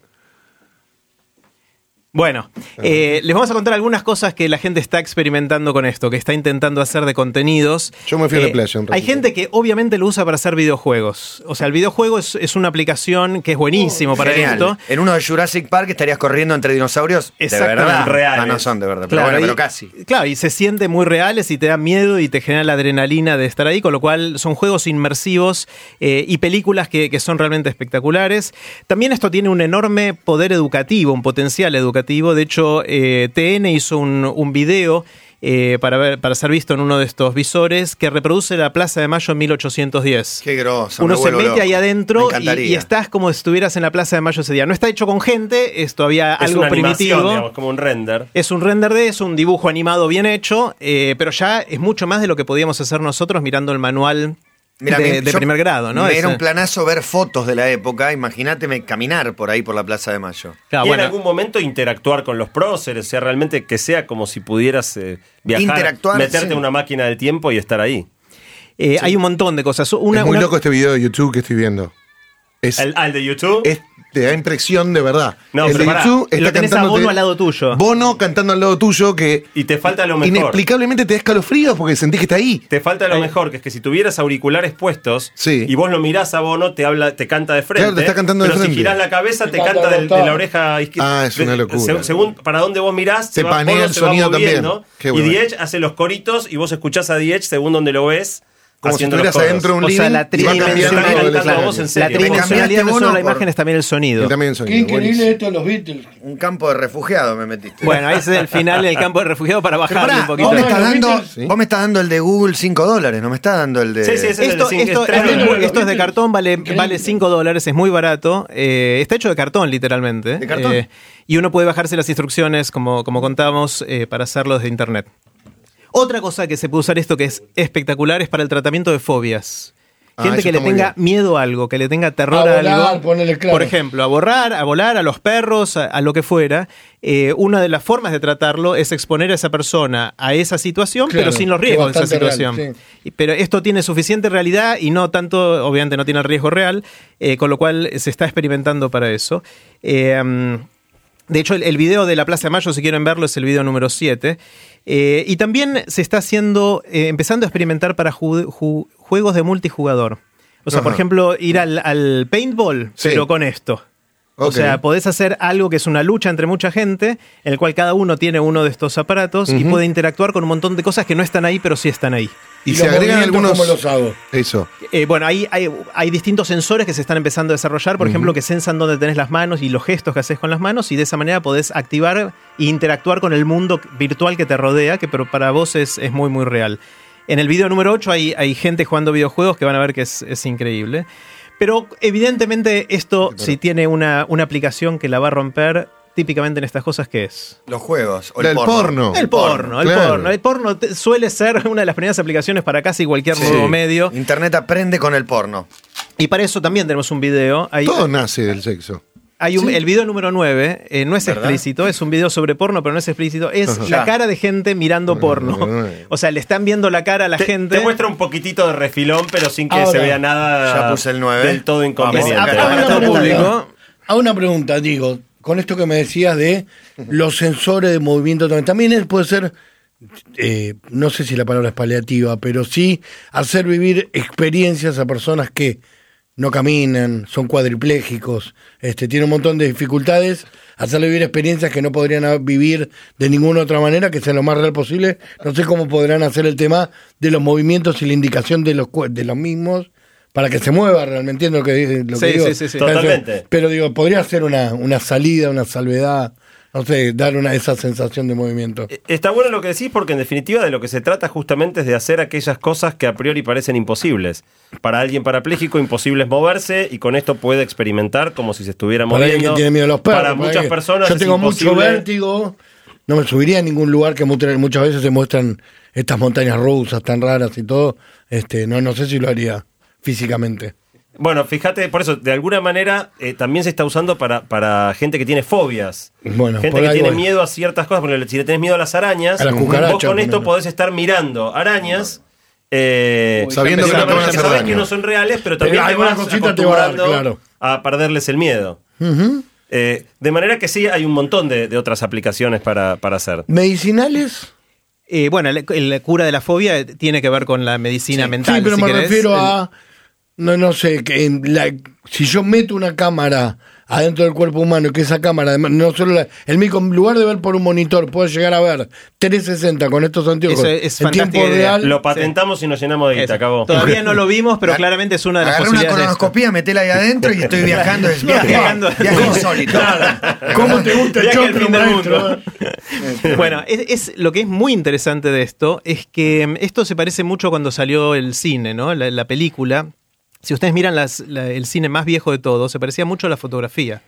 [SPEAKER 4] Bueno, eh, les vamos a contar algunas cosas que la gente está experimentando con esto, que está intentando hacer de contenidos.
[SPEAKER 7] Yo me fui la
[SPEAKER 4] Eh,
[SPEAKER 7] playa
[SPEAKER 4] Hay gente que obviamente lo usa para hacer videojuegos. O sea, el videojuego es, es una aplicación que es buenísimo para
[SPEAKER 3] Genial.
[SPEAKER 4] esto.
[SPEAKER 3] En uno de Jurassic Park estarías corriendo entre dinosaurios de verdad.
[SPEAKER 6] Reales.
[SPEAKER 3] Ah, no son de verdad, pero
[SPEAKER 4] Claro,
[SPEAKER 3] bueno,
[SPEAKER 4] y-
[SPEAKER 3] pero casi.
[SPEAKER 4] Claro, y se siente muy reales y te da miedo y te genera la adrenalina de estar ahí, con lo cual son juegos inmersivos eh, y películas que, que son realmente espectaculares. También esto tiene un enorme poder educativo, un potencial educativo. De hecho, eh, TN hizo un, un video. eh, para, ver, para ser visto en uno de estos visores que reproduce la Plaza de Mayo en 1810.
[SPEAKER 3] Qué grosso.
[SPEAKER 4] Uno
[SPEAKER 3] me
[SPEAKER 4] se mete
[SPEAKER 3] loco.
[SPEAKER 4] ahí adentro
[SPEAKER 3] Me
[SPEAKER 4] y, estás como si estuvieras en la Plaza de Mayo ese día. No está hecho con gente, es todavía
[SPEAKER 6] es
[SPEAKER 4] algo
[SPEAKER 6] una
[SPEAKER 4] primitivo.
[SPEAKER 6] digamos, como un render.
[SPEAKER 4] Es un render de eso, un dibujo animado bien hecho, eh, pero ya es mucho más de lo que podíamos hacer nosotros mirando el manual
[SPEAKER 3] Mira,
[SPEAKER 4] de, primer grado, ¿no? Ese-
[SPEAKER 3] Era un planazo ver fotos de la época. Imagínate caminar por ahí por la Plaza de Mayo.
[SPEAKER 4] Claro,
[SPEAKER 6] y
[SPEAKER 4] bueno,
[SPEAKER 6] en algún momento interactuar con los próceres, o sea, realmente que sea como si pudieras eh, viajar,
[SPEAKER 3] Interactuar,
[SPEAKER 6] meterte
[SPEAKER 3] sí.
[SPEAKER 6] en una máquina del tiempo y estar ahí.
[SPEAKER 4] eh, hay un montón de cosas. Una,
[SPEAKER 7] es muy
[SPEAKER 4] una-
[SPEAKER 7] loco este video de YouTube que estoy viendo. Es,
[SPEAKER 6] ¿El, al de YouTube?
[SPEAKER 7] es- te da impresión de verdad.
[SPEAKER 6] No,
[SPEAKER 7] el
[SPEAKER 6] pero
[SPEAKER 7] de
[SPEAKER 6] pará,
[SPEAKER 4] lo
[SPEAKER 7] está
[SPEAKER 4] tenés a Bono al lado tuyo.
[SPEAKER 7] Bono cantando al lado tuyo que
[SPEAKER 6] y te falta lo mejor.
[SPEAKER 7] inexplicablemente te da escalofríos porque sentís que está ahí.
[SPEAKER 6] Te falta lo mejor, que es que si tuvieras auriculares puestos
[SPEAKER 7] Sí.
[SPEAKER 6] y vos lo mirás a Bono, te habla, te canta de frente.
[SPEAKER 7] Claro, te está cantando de
[SPEAKER 6] pero
[SPEAKER 7] frente.
[SPEAKER 6] si girás la cabeza, te
[SPEAKER 5] Te canta
[SPEAKER 6] de, la oreja izquierda.
[SPEAKER 7] Ah, es una
[SPEAKER 6] De-
[SPEAKER 7] locura.
[SPEAKER 6] se- según para dónde vos mirás,
[SPEAKER 7] Te
[SPEAKER 6] se va-
[SPEAKER 7] panea
[SPEAKER 6] Bono
[SPEAKER 7] el
[SPEAKER 6] se va
[SPEAKER 7] sonido
[SPEAKER 6] moviendo,
[SPEAKER 7] también. Qué
[SPEAKER 6] Y. Diech hace los coritos y vos escuchás a Diech según donde lo ves.
[SPEAKER 7] Como si estuvieras adentro de un
[SPEAKER 4] O sea,
[SPEAKER 7] living
[SPEAKER 4] la
[SPEAKER 7] y va
[SPEAKER 6] tridimensional-
[SPEAKER 7] cambiando
[SPEAKER 6] Está
[SPEAKER 7] el
[SPEAKER 6] cantando a vos en
[SPEAKER 7] escenario.
[SPEAKER 6] serio.
[SPEAKER 4] la
[SPEAKER 6] Me
[SPEAKER 4] tridimensionalidad no solo la imagen, es también el sonido.
[SPEAKER 7] Y también el
[SPEAKER 5] Qué
[SPEAKER 7] sonido.
[SPEAKER 5] increíble
[SPEAKER 7] buenísimo.
[SPEAKER 5] esto de los Beatles.
[SPEAKER 3] Un campo de refugiados me metiste.
[SPEAKER 4] Bueno, ahí es el final del campo de refugiados para bajarle un poquito.
[SPEAKER 3] vos me, estás dando,
[SPEAKER 7] sí.
[SPEAKER 3] vos me estás dando el de Google 5 dólares, no me estás dando el de.
[SPEAKER 6] Sí, sí, ese es el
[SPEAKER 4] Esto,
[SPEAKER 6] de
[SPEAKER 4] esto- esto es, esto de cartón, vale,
[SPEAKER 5] Increíble.
[SPEAKER 4] vale 5 dólares, es muy barato. Eh, está hecho de cartón, literalmente.
[SPEAKER 3] ¿De cartón?
[SPEAKER 4] Eh, y uno puede bajarse las instrucciones, como, como contamos, eh, para hacerlo desde internet. Otra cosa que se puede usar esto que es espectacular es para el tratamiento de fobias.
[SPEAKER 7] Ah,
[SPEAKER 4] Gente que le tenga
[SPEAKER 7] bien.
[SPEAKER 4] miedo a algo, que le tenga terror
[SPEAKER 5] A
[SPEAKER 4] a,
[SPEAKER 5] volar,
[SPEAKER 4] algo.
[SPEAKER 5] ponele claro.
[SPEAKER 4] Por ejemplo, a borrar, a volar, a los perros, a, a lo que fuera. Eh, una de las formas de tratarlo es exponer a esa persona a esa situación,
[SPEAKER 5] Claro,
[SPEAKER 4] pero sin los riesgos de esa situación.
[SPEAKER 5] real, sí.
[SPEAKER 4] Y- Pero esto tiene suficiente realidad y no tanto, obviamente no tiene el riesgo real, eh, con lo cual se está experimentando para eso. Eh, de hecho, el, el video de la Plaza de Mayo, si quieren verlo, es el video número 7. Eh, y también se está haciendo, eh, empezando a experimentar para ju- ju- juegos de multijugador. O sea, por ejemplo, ir al, al paintball,
[SPEAKER 7] Sí.
[SPEAKER 4] pero con esto. O sea, podés hacer algo que es una lucha entre mucha gente, en el cual cada uno tiene uno de estos aparatos y puede interactuar con un montón de cosas que no están ahí, pero sí están ahí.
[SPEAKER 7] Y,
[SPEAKER 5] Y
[SPEAKER 7] se agregan algunos.
[SPEAKER 5] ¿cómo los hago?
[SPEAKER 7] Eso.
[SPEAKER 4] Eh, bueno, ahí hay, hay distintos sensores que se están empezando a desarrollar, por ejemplo, que sensan dónde tenés las manos y los gestos que haces con las manos, y de esa manera podés activar e interactuar con el mundo virtual que te rodea, que pero para vos es, es muy, muy real. En el video número 8 hay, hay gente jugando videojuegos que van a ver que es, es increíble. Pero evidentemente esto, si tiene una, una aplicación que la va a romper, típicamente en estas cosas, ¿qué es?
[SPEAKER 3] Los juegos. O el porno.
[SPEAKER 7] porno.
[SPEAKER 4] El porno, el
[SPEAKER 7] claro.
[SPEAKER 4] porno. El porno suele ser una de las primeras aplicaciones para casi cualquier
[SPEAKER 3] Sí.
[SPEAKER 4] nuevo medio.
[SPEAKER 3] Internet aprende con el porno.
[SPEAKER 4] Y para eso también tenemos un video.
[SPEAKER 7] Todo nace del sexo.
[SPEAKER 4] hay un- El video número 9 eh, no es
[SPEAKER 3] ¿Verdad?
[SPEAKER 4] explícito, es un video sobre porno, pero no es explícito. Es
[SPEAKER 7] Ajá.
[SPEAKER 4] la cara de gente mirando porno. O sea, le están viendo la cara a la
[SPEAKER 6] Te,
[SPEAKER 4] gente.
[SPEAKER 6] te muestra un poquito de refilón, pero sin que
[SPEAKER 5] Ahora,
[SPEAKER 6] se vea nada
[SPEAKER 3] ya puse el nueve.
[SPEAKER 6] del todo
[SPEAKER 4] Es
[SPEAKER 6] inconveniente.
[SPEAKER 4] Todo
[SPEAKER 5] una pregunta.
[SPEAKER 4] público.
[SPEAKER 5] A una pregunta, digo, con esto que me decías de los sensores de movimiento también, también puede ser, eh, no sé si la palabra es paliativa, pero sí hacer vivir experiencias a personas que no caminan, son cuadriplégicos, este, tienen un montón de dificultades, hacerle vivir experiencias que no podrían vivir de ninguna otra manera, que sea lo más real posible. No sé cómo podrán hacer el tema de los movimientos y la indicación de los, de los mismos para que se mueva realmente, entiendo lo que, lo que
[SPEAKER 4] Sí,
[SPEAKER 5] digo.
[SPEAKER 4] sí, sí, sí.
[SPEAKER 6] Totalmente.
[SPEAKER 5] Pero digo, podría ser una, una salida, una salvedad, no sé, dar una esa sensación de movimiento.
[SPEAKER 6] Eh, Está bueno lo que decís porque en definitiva de lo que se trata justamente es de hacer aquellas cosas que a priori parecen imposibles. Para alguien parapléjico imposible es moverse y con esto puede experimentar como si se estuviera
[SPEAKER 5] Para alguien
[SPEAKER 6] moviendo.
[SPEAKER 5] que tiene miedo a los perros.
[SPEAKER 6] Para muchas
[SPEAKER 5] que-
[SPEAKER 6] personas
[SPEAKER 5] Yo
[SPEAKER 6] es
[SPEAKER 5] tengo mucho vértigo. No me subiría a ningún lugar que muchas veces se muestran estas montañas rusas tan raras y todo. Este, no, no sé si lo haría físicamente.
[SPEAKER 6] Bueno, fíjate, por eso, de alguna manera eh, también se está usando para, para gente que tiene fobias.
[SPEAKER 5] Bueno,
[SPEAKER 6] gente que tiene
[SPEAKER 5] voy.
[SPEAKER 6] miedo a ciertas cosas. Por ejemplo, si le tenés miedo a las arañas,
[SPEAKER 5] A las
[SPEAKER 6] vos con esto
[SPEAKER 5] ponele.
[SPEAKER 6] podés estar mirando arañas. eh,
[SPEAKER 7] Sabiendo
[SPEAKER 6] que
[SPEAKER 7] que
[SPEAKER 6] no
[SPEAKER 7] te
[SPEAKER 6] que son reales, pero
[SPEAKER 5] Pero
[SPEAKER 6] también te
[SPEAKER 5] alguna
[SPEAKER 6] vas
[SPEAKER 5] te va a dar, claro.
[SPEAKER 6] a perderles el miedo. Eh, de manera que sí, hay un montón de, de otras aplicaciones para, para hacer.
[SPEAKER 5] ¿Medicinales?
[SPEAKER 4] Eh, bueno, la, la cura de la fobia tiene que ver con la medicina mental.
[SPEAKER 5] sí, pero
[SPEAKER 4] si
[SPEAKER 5] me
[SPEAKER 4] querés.
[SPEAKER 5] refiero
[SPEAKER 4] El-
[SPEAKER 5] a. No, no sé, que en la- si yo meto una cámara adentro del cuerpo humano y que esa cámara, además, no solo la- el mismo, en lugar de ver por un monitor, puede llegar a ver 360 con estos anteojos
[SPEAKER 4] Eso es
[SPEAKER 5] en tiempo real.
[SPEAKER 6] Lo patentamos y nos llenamos de guita, acabó.
[SPEAKER 4] Todavía no lo vimos, pero claramente es una de las
[SPEAKER 3] Agarré una
[SPEAKER 4] posibilidades.
[SPEAKER 3] colonoscopía, metela ahí adentro y estoy viajando. Es
[SPEAKER 4] Viajando.
[SPEAKER 3] insólito.
[SPEAKER 5] ¿Cómo te gusta el choclo, maestro?
[SPEAKER 4] Bueno, es, es- lo que es muy interesante de esto es que mm, esto se parece mucho a cuando salió el cine, ¿no? La, la película. Si ustedes miran las- la- el cine más viejo de todo, se parecía mucho a la fotografía.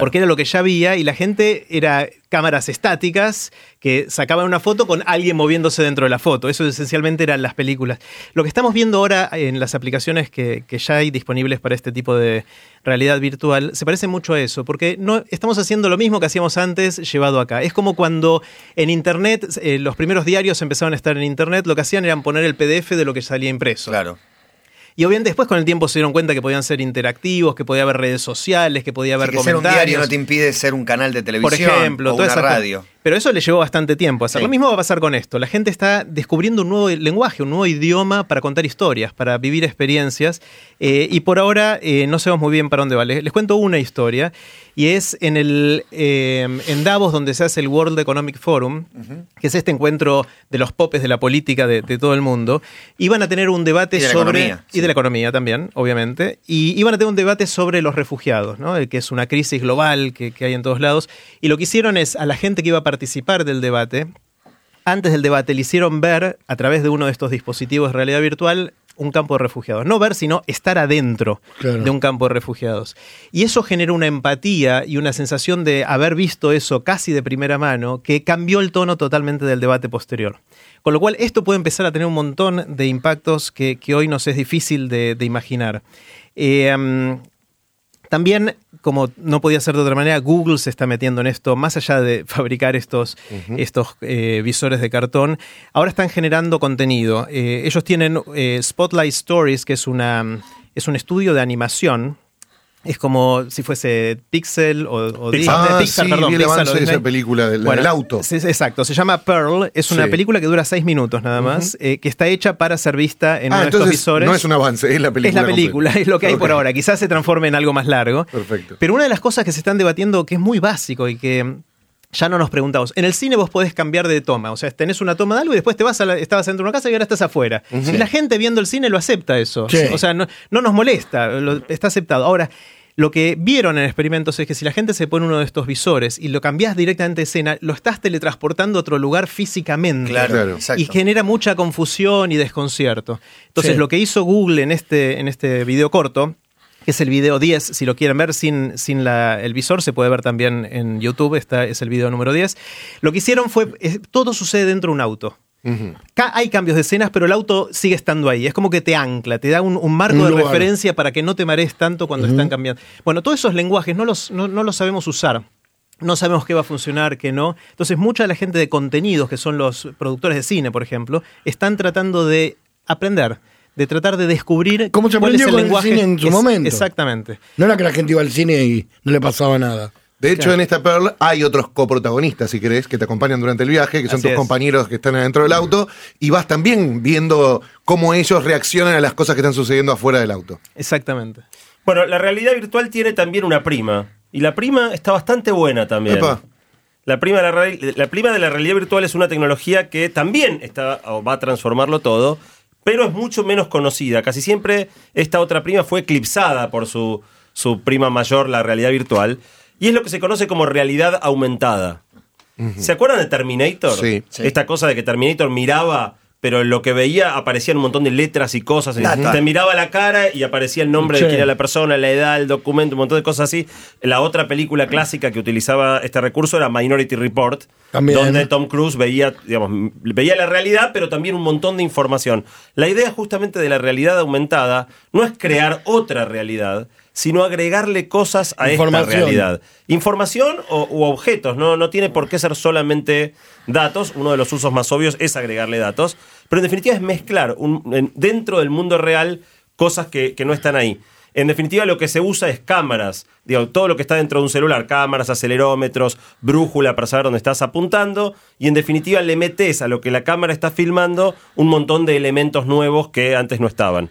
[SPEAKER 4] Porque era lo que ya había y la gente era cámaras estáticas que sacaban una foto con alguien moviéndose dentro de la foto. Eso esencialmente eran las películas. Lo que estamos viendo ahora en las aplicaciones que, que ya hay disponibles para este tipo de realidad virtual se parece mucho a eso, porque no estamos haciendo lo mismo que hacíamos antes llevado acá. Es como cuando en Internet, eh, los primeros diarios empezaron a estar en Internet, lo que hacían era poner el PDF de lo que salía impreso.
[SPEAKER 3] Claro.
[SPEAKER 4] Y obviamente después con el tiempo se dieron cuenta que podían ser interactivos, que podía haber redes sociales, que podía haber
[SPEAKER 3] Así que ser un diario no te impide ser un canal de
[SPEAKER 4] por
[SPEAKER 3] televisión
[SPEAKER 4] ejemplo,
[SPEAKER 3] o
[SPEAKER 4] toda
[SPEAKER 3] una
[SPEAKER 4] esa
[SPEAKER 3] radio.
[SPEAKER 4] Pero eso le llevó bastante tiempo hacer.
[SPEAKER 3] Sí.
[SPEAKER 4] Lo mismo va a pasar con esto. La gente está descubriendo un nuevo lenguaje, un nuevo idioma para contar historias, para vivir experiencias. eh, y por ahora eh, no sabemos muy bien para dónde va. Les, les cuento una historia. Y es en el eh, en Davos, donde se hace el World Economic Forum, que es este encuentro de los popes de la política de, de todo el mundo. Iban a tener un debate
[SPEAKER 3] Y de la
[SPEAKER 4] sobre.
[SPEAKER 3] economía,
[SPEAKER 4] y de la economía también, obviamente. Y iban a tener un debate sobre los refugiados, ¿no? El que es una crisis global que, que hay en todos lados. Y lo que hicieron es a la gente que iba a participar del debate, antes del debate le hicieron ver a través de uno de estos dispositivos de realidad virtual un campo de refugiados. No ver, sino estar adentro
[SPEAKER 5] Claro.
[SPEAKER 4] de un campo de refugiados. Y eso generó una empatía y una sensación de haber visto eso casi de primera mano que cambió el tono totalmente del debate posterior. Con lo cual, esto puede empezar a tener un montón de impactos que, que hoy nos es difícil de, de imaginar. Eh, también, como no podía ser de otra manera, Google se está metiendo en esto, más allá de fabricar estos, estos eh, visores de cartón, ahora están generando contenido. Eh, ellos tienen eh, Spotlight Stories, que es, una, es un estudio de animación. Es como si fuese Pixel o, o Disney-
[SPEAKER 7] Ah,
[SPEAKER 4] Pixar,
[SPEAKER 7] sí,
[SPEAKER 4] perdón,
[SPEAKER 7] vi el
[SPEAKER 4] Pixar o
[SPEAKER 7] avance de esa película, del,
[SPEAKER 4] Bueno,
[SPEAKER 7] del auto.
[SPEAKER 4] exacto, se llama Pearl, es una
[SPEAKER 7] Sí.
[SPEAKER 4] película que dura seis minutos nada más, eh, que está hecha para ser vista en
[SPEAKER 7] ah,
[SPEAKER 4] uno de estos
[SPEAKER 7] entonces
[SPEAKER 4] visores.
[SPEAKER 7] no es un avance, es la película.
[SPEAKER 4] Es la película,
[SPEAKER 7] completa.
[SPEAKER 4] es lo que hay por ahora. Quizás se transforme en algo más largo.
[SPEAKER 7] Perfecto.
[SPEAKER 4] Pero una de las cosas que se están debatiendo, que es muy básico y que ya no nos preguntamos. En el cine vos podés cambiar de toma. O sea, tenés una toma de algo y después te vas a la- estabas dentro de una casa y ahora estás afuera. Y la gente viendo el cine lo acepta eso.
[SPEAKER 5] Sí.
[SPEAKER 4] O sea, no, no nos molesta, lo- está aceptado. Ahora. Lo que vieron en experimentos es que si la gente se pone uno de estos visores y lo cambiás directamente de escena, lo estás teletransportando a otro lugar físicamente.
[SPEAKER 3] Claro,
[SPEAKER 7] Claro.
[SPEAKER 3] exacto.
[SPEAKER 4] Y genera mucha confusión y desconcierto. Entonces,
[SPEAKER 5] Sí.
[SPEAKER 4] lo que hizo Google en este, en este video corto, que es el video 10, si lo quieren ver sin, sin la- el visor, se puede ver también en YouTube, esta es el video número 10. Lo que hicieron fue, es- todo sucede dentro de un auto. Ca- Hay cambios de escenas, pero el auto sigue estando ahí. Es como que te ancla, te da un, un marco
[SPEAKER 5] Un
[SPEAKER 4] de referencia para que no te marees tanto cuando están cambiando. Bueno, todos esos lenguajes no los, no, no los sabemos usar. No sabemos qué va a funcionar, qué no. Entonces, mucha de la gente de contenidos, que son los productores de cine, por ejemplo, están tratando de aprender, de tratar de descubrir
[SPEAKER 5] Como se
[SPEAKER 4] cuál es el
[SPEAKER 5] con el
[SPEAKER 4] lenguaje.
[SPEAKER 5] cine en su
[SPEAKER 4] Es-
[SPEAKER 5] momento.
[SPEAKER 4] Exactamente.
[SPEAKER 5] No era que la gente iba al cine y no le pasaba nada.
[SPEAKER 7] De hecho, en esta Pearl hay otros coprotagonistas, si querés, que te acompañan durante el viaje, que son
[SPEAKER 4] Así
[SPEAKER 7] tus
[SPEAKER 4] es.
[SPEAKER 7] compañeros que están adentro del auto, y vas también viendo cómo ellos reaccionan a las cosas que están sucediendo afuera del auto.
[SPEAKER 4] Exactamente.
[SPEAKER 6] Bueno, la realidad virtual tiene también una prima. Y la prima está bastante buena también.
[SPEAKER 7] Epa.
[SPEAKER 6] La prima, de la, real- la prima de la realidad virtual es una tecnología que también está, o va a transformarlo todo, pero es mucho menos conocida. Casi siempre esta otra prima fue eclipsada por su, su prima mayor, la realidad virtual, y es lo que se conoce como realidad aumentada. ¿Se acuerdan de Terminator?
[SPEAKER 7] Sí.
[SPEAKER 6] Esta cosa de que Terminator miraba, pero lo que veía aparecían un montón de letras y cosas.
[SPEAKER 3] Data.
[SPEAKER 6] Te miraba la cara y aparecía el nombre
[SPEAKER 5] Sí.
[SPEAKER 6] de quién era la persona, la edad, el documento, un montón de cosas así. La otra película clásica que utilizaba este recurso era Minority Report,
[SPEAKER 5] También.
[SPEAKER 6] donde Tom Cruise veía, digamos, veía la realidad, pero también un montón de información. La idea justamente de la realidad aumentada no es crear otra realidad, sino agregarle cosas a esta realidad. Información o, u objetos, ¿no? no tiene por qué ser solamente datos. Uno de los usos más obvios es agregarle datos. Pero en definitiva es mezclar un- dentro del mundo real cosas que, que no están ahí. En definitiva, lo que se usa es cámaras. Digo, todo lo que está dentro de un celular, cámaras, acelerómetros, brújula para saber dónde estás apuntando. Y en definitiva, le metes a lo que la cámara está filmando un montón de elementos nuevos que antes no estaban.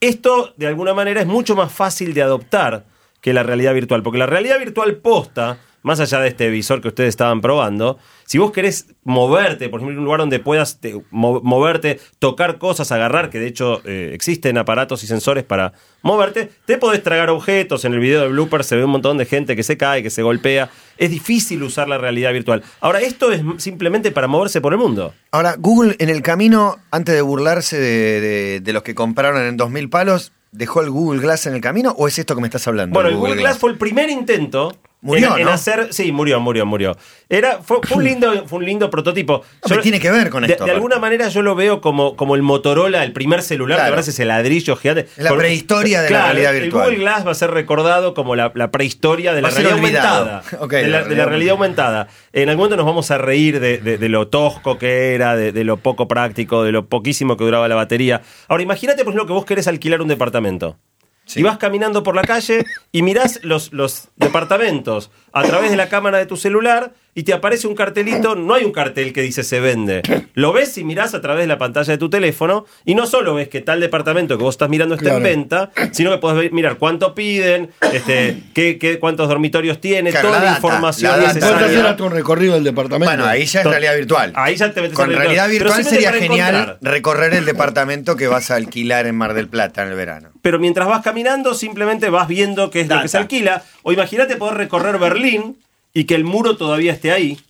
[SPEAKER 6] Esto, de alguna manera, es mucho más fácil de adoptar que la realidad virtual, porque la realidad virtual posta, más allá de este visor que ustedes estaban probando, si vos querés moverte, por ejemplo, en un lugar donde puedas te- mo- moverte, tocar cosas, agarrar, que de hecho eh, existen aparatos y sensores para moverte, te podés tragar objetos. En el video de Blooper se ve un montón de gente que se cae, que se golpea. Es difícil usar la realidad virtual. Ahora, esto es simplemente para moverse por el mundo.
[SPEAKER 3] Ahora, Google en el camino, antes de burlarse de, de- de los que compraron en 2.000 palos, ¿dejó el Google Glass en el camino o es esto que me estás hablando?
[SPEAKER 6] Bueno, el Google Glass fue el primer intento
[SPEAKER 3] Murió,
[SPEAKER 6] en, en
[SPEAKER 3] ¿no?
[SPEAKER 6] hacer. Sí, murió, murió, murió. Era, fue, fue un lindo, fue un lindo prototipo.
[SPEAKER 3] No, pero tiene que ver con
[SPEAKER 6] de,
[SPEAKER 3] esto,
[SPEAKER 6] De
[SPEAKER 3] aparte.
[SPEAKER 6] alguna manera yo lo veo como, como el Motorola, el primer celular,
[SPEAKER 3] Claro.
[SPEAKER 6] que ahora es ese ladrillo gigante.
[SPEAKER 3] La prehistoria de la realidad
[SPEAKER 6] el
[SPEAKER 3] virtual.
[SPEAKER 6] Google Glass va a ser recordado como la, la prehistoria de la realidad
[SPEAKER 3] olvidado.
[SPEAKER 6] aumentada. De, la,
[SPEAKER 3] la
[SPEAKER 6] de la
[SPEAKER 3] realidad
[SPEAKER 6] aumentada. En algún momento nos vamos a reír de, de- lo tosco que era, de, de lo poco práctico, de lo poquísimo que duraba la batería. Ahora, imagínate, por ejemplo, que vos querés alquilar un departamento. Y vas caminando por la calle y mirás los, los departamentos a través de la cámara de tu celular y te aparece un cartelito. No hay un cartel que dice se vende. Lo ves y mirás a través de la pantalla de tu teléfono y no solo ves que tal departamento que vos estás mirando está en venta, sino que podés ver- mirar cuánto piden, este, qué, qué- cuántos dormitorios tiene,
[SPEAKER 3] Claro,
[SPEAKER 6] toda
[SPEAKER 3] la data,
[SPEAKER 6] información
[SPEAKER 3] la data.
[SPEAKER 5] Puedes hacer
[SPEAKER 6] necesaria.
[SPEAKER 5] un recorrido del departamento.
[SPEAKER 3] Bueno, ahí ya es realidad virtual.
[SPEAKER 6] Ahí ya te metes
[SPEAKER 3] Con
[SPEAKER 6] en
[SPEAKER 3] realidad virtual sería genial
[SPEAKER 6] encontrar.
[SPEAKER 3] recorrer el departamento que vas a alquilar en Mar del Plata en el verano.
[SPEAKER 6] pero mientras vas caminando simplemente vas viendo qué es lo que se alquila. O imagínate poder recorrer Berlín y que el muro todavía esté ahí.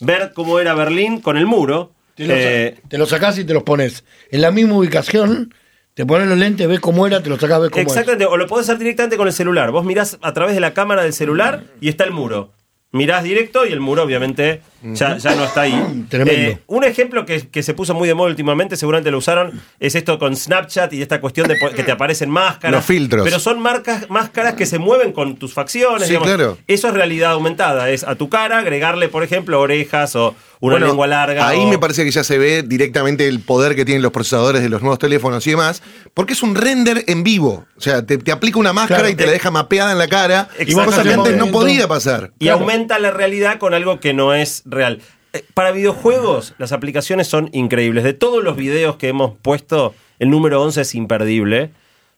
[SPEAKER 6] Ver cómo era Berlín con el muro.
[SPEAKER 5] Te, los,
[SPEAKER 6] Eh,
[SPEAKER 5] te los sacás y te los pones en la misma ubicación, te pones los lentes, ves cómo era, te los sacás, ves cómo
[SPEAKER 6] exactamente, o lo podés hacer directamente con el celular. Vos mirás a través de la cámara del celular y está el muro. Mirás directo y el muro obviamente ya, ya no está ahí.
[SPEAKER 5] Tremendo.
[SPEAKER 6] Eh, un ejemplo que, que se puso muy de moda últimamente, seguramente lo usaron, es esto con Snapchat y esta cuestión de que te aparecen máscaras.
[SPEAKER 7] Los filtros.
[SPEAKER 6] Pero son marcas, máscaras que se mueven con tus facciones.
[SPEAKER 7] Sí, claro.
[SPEAKER 6] Eso es realidad aumentada. Es a tu cara agregarle, por ejemplo, orejas o una
[SPEAKER 7] Bueno,
[SPEAKER 6] lengua larga.
[SPEAKER 7] Ahí
[SPEAKER 6] o-
[SPEAKER 7] me parece que ya se ve directamente el poder que tienen los procesadores de los nuevos teléfonos y demás, porque es un render en vivo. O sea, te, te aplica una máscara
[SPEAKER 5] Claro,
[SPEAKER 7] y te la deja mapeada en la cara. Y
[SPEAKER 6] Exacto.
[SPEAKER 7] cosa que antes no podía pasar.
[SPEAKER 6] y
[SPEAKER 5] Claro.
[SPEAKER 6] aumenta la realidad con algo que no es real. Eh, Para videojuegos, las aplicaciones son increíbles. De todos los videos que hemos puesto, el número 11 es imperdible,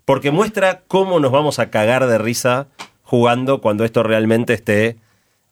[SPEAKER 6] porque muestra cómo nos vamos a cagar de risa jugando cuando esto realmente esté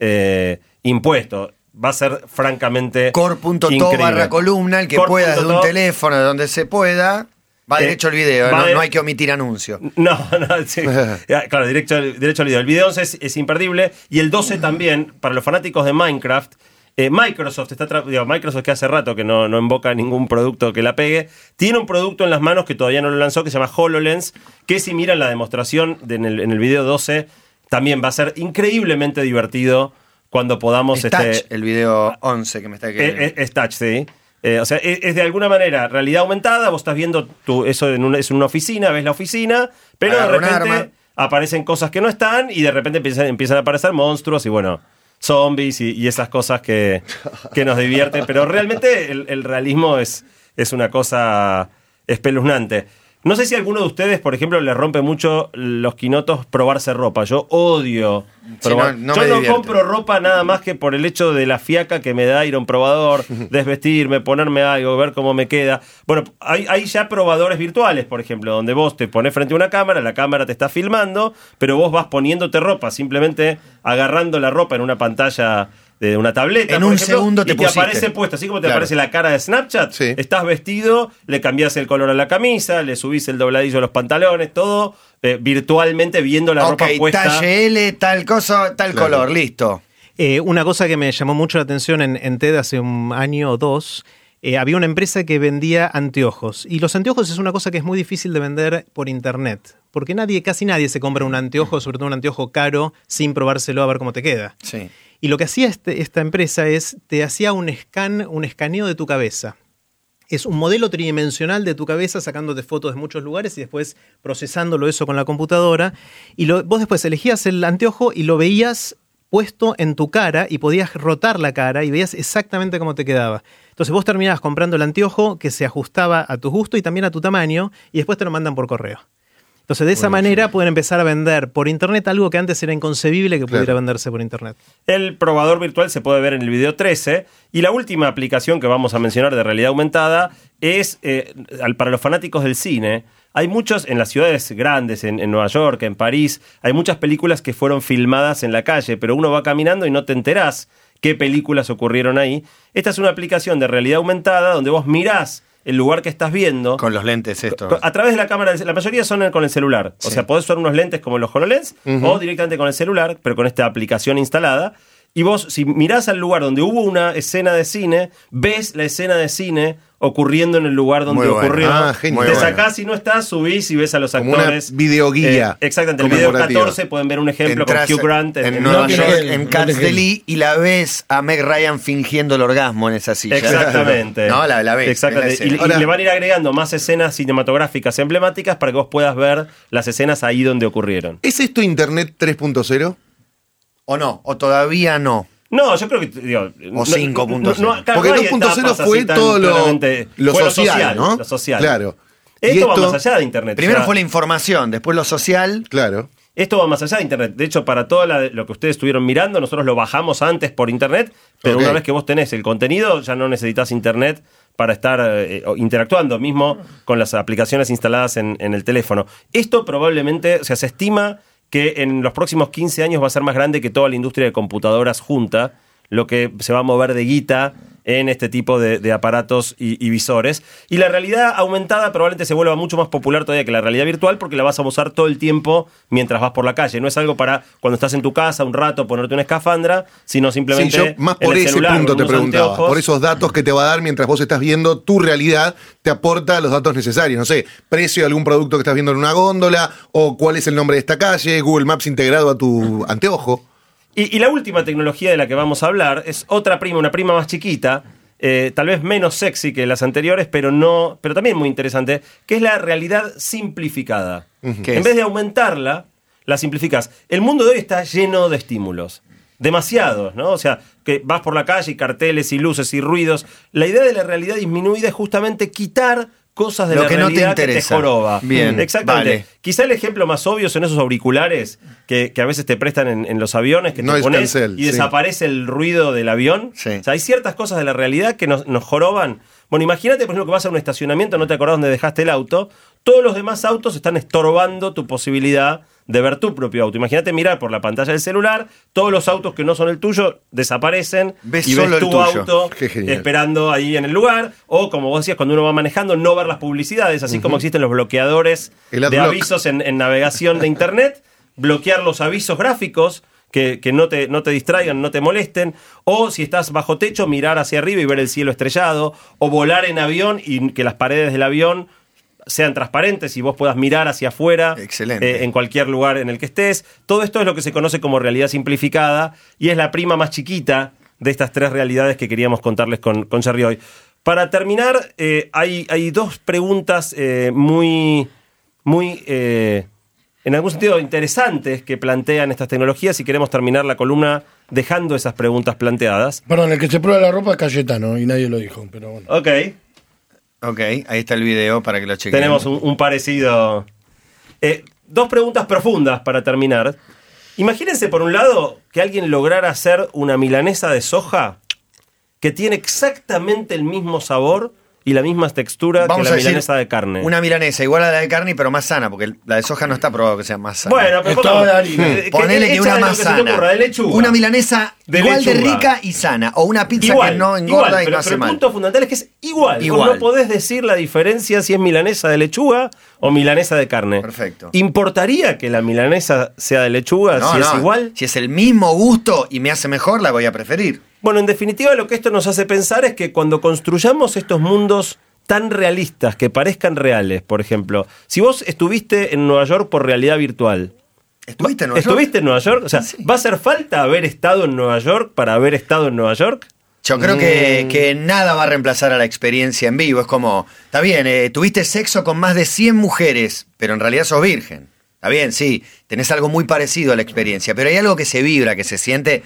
[SPEAKER 6] eh, impuesto. Va a ser francamente.
[SPEAKER 3] Core.to barra columna, el que pueda desde un teléfono, de donde se pueda, va
[SPEAKER 6] Eh,
[SPEAKER 3] derecho al video, no,
[SPEAKER 6] de-
[SPEAKER 3] no hay que omitir anuncio.
[SPEAKER 6] No, no, sí. Ya, claro, derecho, al- derecho al video. El video 11 es, es imperdible y el 12 también, para los fanáticos de Minecraft. Eh, Microsoft está digo, Microsoft que hace rato que no, no invoca ningún producto que la pegue, tiene un producto en las manos que todavía no lo lanzó que se llama HoloLens, que si miran la demostración de- en, el, en el video 12, también va a ser increíblemente divertido cuando podamos...
[SPEAKER 3] Es touch,
[SPEAKER 6] este,
[SPEAKER 3] el video 11 que me está
[SPEAKER 6] eh,
[SPEAKER 3] quedando.
[SPEAKER 6] eh, es touch, sí. Eh, o sea, es, es de alguna manera realidad aumentada. Vos estás viendo tu, eso en una, es una oficina, ves la oficina, pero
[SPEAKER 3] Agarra
[SPEAKER 6] de repente aparecen cosas que no están y de repente empiezan, empiezan a aparecer monstruos y bueno, zombies y, esas cosas que, que nos divierten. Pero realmente el, el realismo es, es una cosa espeluznante. No sé si a alguno de ustedes, por ejemplo, le rompe mucho los quinotos probarse ropa. Yo odio
[SPEAKER 3] Sí,
[SPEAKER 6] probar.
[SPEAKER 3] no- no
[SPEAKER 6] Yo
[SPEAKER 3] me
[SPEAKER 6] no
[SPEAKER 3] divierte.
[SPEAKER 6] compro ropa nada más que por el hecho de la fiaca que me da ir a un probador, desvestirme, ponerme algo, ver cómo me queda. Bueno, hay, hay ya probadores virtuales, por ejemplo, donde vos te pones frente a una cámara, la cámara te está filmando, pero vos vas poniéndote ropa, simplemente agarrando la ropa en una pantalla de una tableta.
[SPEAKER 3] En
[SPEAKER 6] por
[SPEAKER 3] un
[SPEAKER 6] ejemplo,
[SPEAKER 3] segundo te
[SPEAKER 6] y te
[SPEAKER 3] pusiste.
[SPEAKER 6] aparece puesto, así como te
[SPEAKER 7] Claro.
[SPEAKER 6] aparece la cara de Snapchat,
[SPEAKER 7] Sí.
[SPEAKER 6] estás vestido, le cambias el color a la camisa, le subís el dobladillo a los pantalones, todo eh, virtualmente viendo la ropa puesta.
[SPEAKER 3] talle L, tal cosa, tal
[SPEAKER 7] Claro.
[SPEAKER 3] color, listo.
[SPEAKER 4] Eh, una cosa que me llamó mucho la atención en, en TED hace un año o dos, eh, había una empresa que vendía anteojos. Y los anteojos es una cosa que es muy difícil de vender por internet. Porque nadie, casi nadie se compra un anteojo, sobre todo un anteojo caro, sin probárselo a ver cómo te queda.
[SPEAKER 3] Sí.
[SPEAKER 4] Y lo que hacía este- esta empresa es, te hacía un scan, un escaneo de tu cabeza. Es un modelo tridimensional de tu cabeza sacándote fotos de muchos lugares y después procesándolo eso con la computadora. Y vos después elegías el anteojo y lo veías puesto en tu cara y podías rotar la cara y veías exactamente cómo te quedaba. Entonces vos terminabas comprando el anteojo que se ajustaba a tu gusto y también a tu tamaño y después te lo mandan por correo. Entonces de esa manera pueden empezar a vender por internet algo que antes era inconcebible que pudiera venderse por internet.
[SPEAKER 6] El probador virtual se puede ver en el video 13. Y la última aplicación que vamos a mencionar de realidad aumentada es eh, para los fanáticos del cine. Hay muchos en las ciudades grandes, en, en Nueva York, en París, hay muchas películas que fueron filmadas en la calle, pero uno va caminando y no te enterás qué películas ocurrieron ahí. Esta es una aplicación de realidad aumentada donde vos mirás el lugar que estás viendo.
[SPEAKER 3] Con los lentes estos.
[SPEAKER 6] A través de la cámara, la mayoría son con el celular. O sea, podés usar unos lentes como los HoloLens o directamente con el celular, pero con esta aplicación instalada. Y vos, si mirás al lugar donde hubo una escena de cine, ves la escena de cine ocurriendo en el lugar donde
[SPEAKER 3] Muy bueno.
[SPEAKER 6] ocurrió.
[SPEAKER 7] Ah, genial.
[SPEAKER 6] Te sacás si no estás, subís y ves a los
[SPEAKER 7] Como una
[SPEAKER 6] actores.
[SPEAKER 7] videoguía
[SPEAKER 6] Eh, exactamente. El video
[SPEAKER 7] conmemorativa.
[SPEAKER 6] 14 pueden ver un ejemplo con Hugh Grant.
[SPEAKER 3] en,
[SPEAKER 6] en-
[SPEAKER 3] Nueva York, en Cats y la ves a Meg Ryan fingiendo el orgasmo en esa silla.
[SPEAKER 6] Exactamente.
[SPEAKER 3] no, la, la ves.
[SPEAKER 6] Exactamente.
[SPEAKER 3] la
[SPEAKER 6] Y, le van a ir agregando más escenas cinematográficas emblemáticas para que vos puedas ver las escenas ahí donde ocurrieron.
[SPEAKER 7] ¿Es esto Internet 3.0
[SPEAKER 3] O no, o todavía no.
[SPEAKER 6] No, yo creo que. Digo, no-
[SPEAKER 3] 5.0.
[SPEAKER 6] no- no- claro,
[SPEAKER 7] Porque
[SPEAKER 6] no hay
[SPEAKER 7] 2.0
[SPEAKER 6] etapas
[SPEAKER 7] fue todo lo, lo
[SPEAKER 6] Fue
[SPEAKER 7] social, ¿no?
[SPEAKER 6] Lo social.
[SPEAKER 7] Claro.
[SPEAKER 6] Esto, va más allá de Internet.
[SPEAKER 3] Primero
[SPEAKER 6] o sea,
[SPEAKER 3] fue la información, después lo social.
[SPEAKER 7] Claro.
[SPEAKER 6] Esto va más allá de Internet. De hecho, para todo la- lo que ustedes estuvieron mirando, nosotros lo bajamos antes por Internet, pero una vez que vos tenés el contenido, ya no necesitas Internet para estar eh, o interactuando mismo con las aplicaciones instaladas en, en el teléfono. Esto probablemente, o sea, se estima que en los próximos 15 años va a ser más grande que toda la industria de computadoras junta, lo que se va a mover de guita en este tipo de, de aparatos y, y visores. Y la realidad aumentada probablemente se vuelva mucho más popular todavía que la realidad virtual porque la vas a usar todo el tiempo mientras vas por la calle. No es algo para cuando estás en tu casa un rato ponerte una escafandra, sino
[SPEAKER 7] Sí,
[SPEAKER 6] simplemente
[SPEAKER 7] yo más
[SPEAKER 6] en
[SPEAKER 7] por
[SPEAKER 6] el
[SPEAKER 7] ese
[SPEAKER 6] celular,
[SPEAKER 7] punto te preguntaba.
[SPEAKER 6] anteojos.
[SPEAKER 7] Por esos datos que te va a dar mientras vos estás viendo tu realidad, te aporta los datos necesarios. No sé, precio de algún producto que estás viendo en una góndola, o cuál es el nombre de esta calle, Google Maps integrado a tu anteojo.
[SPEAKER 6] Y, y la última tecnología de la que vamos a hablar es otra prima, una prima más chiquita, eh, tal vez menos sexy que las anteriores, pero no, pero también muy interesante, que es la realidad simplificada.
[SPEAKER 3] ¿Qué
[SPEAKER 6] En
[SPEAKER 3] es?
[SPEAKER 6] vez de aumentarla, la simplificas. El mundo de hoy está lleno de estímulos. Demasiados, ¿no? O sea, que vas por la calle y carteles y luces y ruidos. La idea de la realidad disminuida es justamente quitar cosas de
[SPEAKER 3] Lo
[SPEAKER 6] la
[SPEAKER 3] que no te
[SPEAKER 6] realidad que te joroba.
[SPEAKER 3] Bien,
[SPEAKER 6] Exactamente.
[SPEAKER 3] vale.
[SPEAKER 6] Quizá el ejemplo más obvio son esos auriculares que, que a veces te prestan en, en los aviones, que te
[SPEAKER 7] Noise
[SPEAKER 6] pones
[SPEAKER 7] cancel,
[SPEAKER 6] y
[SPEAKER 7] sí.
[SPEAKER 6] desaparece el ruido del avión.
[SPEAKER 3] Sí.
[SPEAKER 6] O sea, hay ciertas cosas de la realidad que nos, nos joroban. Bueno, imagínate, por ejemplo, que vas a un estacionamiento, no te acordás dónde dejaste el auto. Todos los demás autos están estorbando tu posibilidad de ver tu propio auto. Imagínate mirar por la pantalla del celular, todos los autos que no son el tuyo desaparecen
[SPEAKER 3] Ves
[SPEAKER 6] y
[SPEAKER 3] solo
[SPEAKER 6] ves
[SPEAKER 3] el
[SPEAKER 6] tu
[SPEAKER 3] tuyo.
[SPEAKER 6] auto esperando ahí en el lugar. O como vos decías, cuando uno va manejando, no ver las publicidades, así como existen los bloqueadores de avisos en, en navegación de internet, bloquear los avisos gráficos. Que, que no, te, no te distraigan, no te molesten, o si estás bajo techo, mirar hacia arriba y ver el cielo estrellado, o volar en avión y que las paredes del avión sean transparentes y vos puedas mirar hacia afuera
[SPEAKER 3] Excelente.
[SPEAKER 6] eh, en cualquier lugar en el que estés. Todo esto es lo que se conoce como realidad simplificada y es la prima más chiquita de estas tres realidades que queríamos contarles con, con Jerry hoy. Para terminar, eh, hay, hay dos preguntas eh, muy, muy eh, en algún sentido interesantes que plantean estas tecnologías y queremos terminar la columna dejando esas preguntas planteadas.
[SPEAKER 5] Perdón, el que se prueba la ropa es Cayetano y nadie lo dijo, pero bueno.
[SPEAKER 6] Ok.
[SPEAKER 3] Ok, ahí está el video para que lo chequen.
[SPEAKER 6] Tenemos un, parecido. Eh, dos preguntas profundas para terminar. Imagínense, por un lado, que alguien lograra hacer una milanesa de soja que tiene exactamente el mismo sabor y la misma textura
[SPEAKER 3] Vamos
[SPEAKER 6] que la milanesa de carne.
[SPEAKER 3] Una milanesa igual a la de carne, pero más sana, porque la de soja no está probado que sea más sana.
[SPEAKER 6] Bueno, pero
[SPEAKER 5] Es toda harina.
[SPEAKER 3] Ponele que una más sana.
[SPEAKER 6] ocurra, de lechuga.
[SPEAKER 3] Una milanesa
[SPEAKER 6] De
[SPEAKER 3] igual de rica y sana. O una pizza
[SPEAKER 6] Igual,
[SPEAKER 3] que no engorda
[SPEAKER 6] igual,
[SPEAKER 3] y
[SPEAKER 6] pero,
[SPEAKER 3] no hace
[SPEAKER 6] pero el
[SPEAKER 3] mal.
[SPEAKER 6] punto fundamental es que es igual. Vos
[SPEAKER 3] Igual.
[SPEAKER 6] no podés decir la diferencia si es milanesa de lechuga o milanesa de carne.
[SPEAKER 3] Perfecto.
[SPEAKER 6] ¿Importaría que la milanesa sea de lechuga
[SPEAKER 3] No,
[SPEAKER 6] si es igual?
[SPEAKER 3] Si es el mismo gusto y me hace mejor, la voy a preferir.
[SPEAKER 6] Bueno, en definitiva lo que esto nos hace pensar es que cuando construyamos estos mundos tan realistas que parezcan reales, por ejemplo, si vos estuviste en Nueva York por realidad virtual,
[SPEAKER 3] ¿Estuviste en Nueva York?
[SPEAKER 6] ¿estuviste en Nueva York? O sea,
[SPEAKER 3] Sí.
[SPEAKER 6] ¿va a hacer falta haber estado en Nueva York para haber estado en Nueva York?
[SPEAKER 3] Yo creo
[SPEAKER 6] Mm.
[SPEAKER 3] que, que nada va a reemplazar a la experiencia en vivo. Es como, está bien, eh, tuviste sexo con más de 100 mujeres, pero en realidad sos virgen. Está bien, sí, tenés algo muy parecido a la experiencia, pero hay algo que se vibra, que se siente,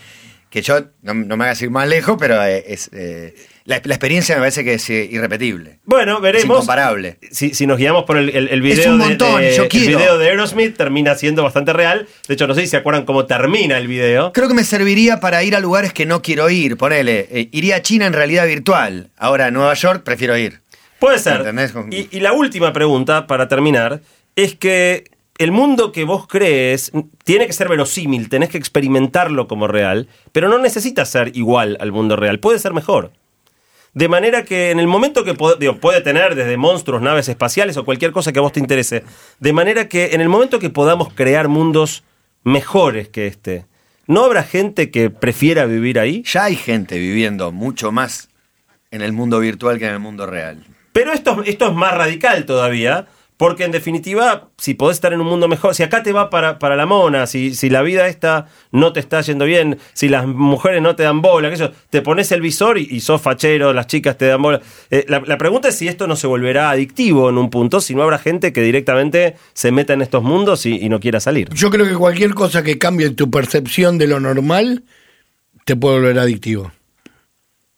[SPEAKER 3] que yo, no, no me hagas ir más lejos, pero eh, es, eh, la, la experiencia me parece que es eh, irrepetible.
[SPEAKER 6] Bueno,
[SPEAKER 3] Es
[SPEAKER 6] veremos.
[SPEAKER 3] incomparable.
[SPEAKER 6] Si, si nos guiamos por el, el, el video,
[SPEAKER 3] Es un
[SPEAKER 6] de-
[SPEAKER 3] montón,
[SPEAKER 6] de,
[SPEAKER 3] yo
[SPEAKER 6] el video de Aerosmith, termina siendo bastante real. De hecho, no sé si se acuerdan cómo termina el video.
[SPEAKER 3] Creo que me serviría para ir a lugares que no quiero ir. Ponele, eh, iría a China en realidad virtual. Ahora a Nueva York prefiero ir.
[SPEAKER 6] Puede ser. Y, y la última pregunta, para terminar, es que el mundo que vos crees tiene que ser verosímil, tenés que experimentarlo como real, pero no necesita ser igual al mundo real, puede ser mejor. De manera que en el momento que digo, puede tener desde monstruos, naves espaciales o cualquier cosa que a vos te interese, de manera que en el momento que podamos crear mundos mejores que este, ¿no habrá gente que prefiera vivir ahí?
[SPEAKER 3] Ya hay gente viviendo mucho más en el mundo virtual que en el mundo real.
[SPEAKER 6] Pero esto, esto es más radical todavía, porque en definitiva, si podés estar en un mundo mejor, si acá te va para, para la mona, si, si la vida esta no te está yendo bien, si las mujeres no te dan bola, que eso, te pones el visor y, sos fachero, las chicas te dan bola. Eh, la, la pregunta es si esto no se volverá adictivo en un punto, si no habrá gente que directamente se meta en estos mundos y, y no quiera salir.
[SPEAKER 5] Yo creo que cualquier cosa que cambie tu percepción de lo normal te puede volver adictivo.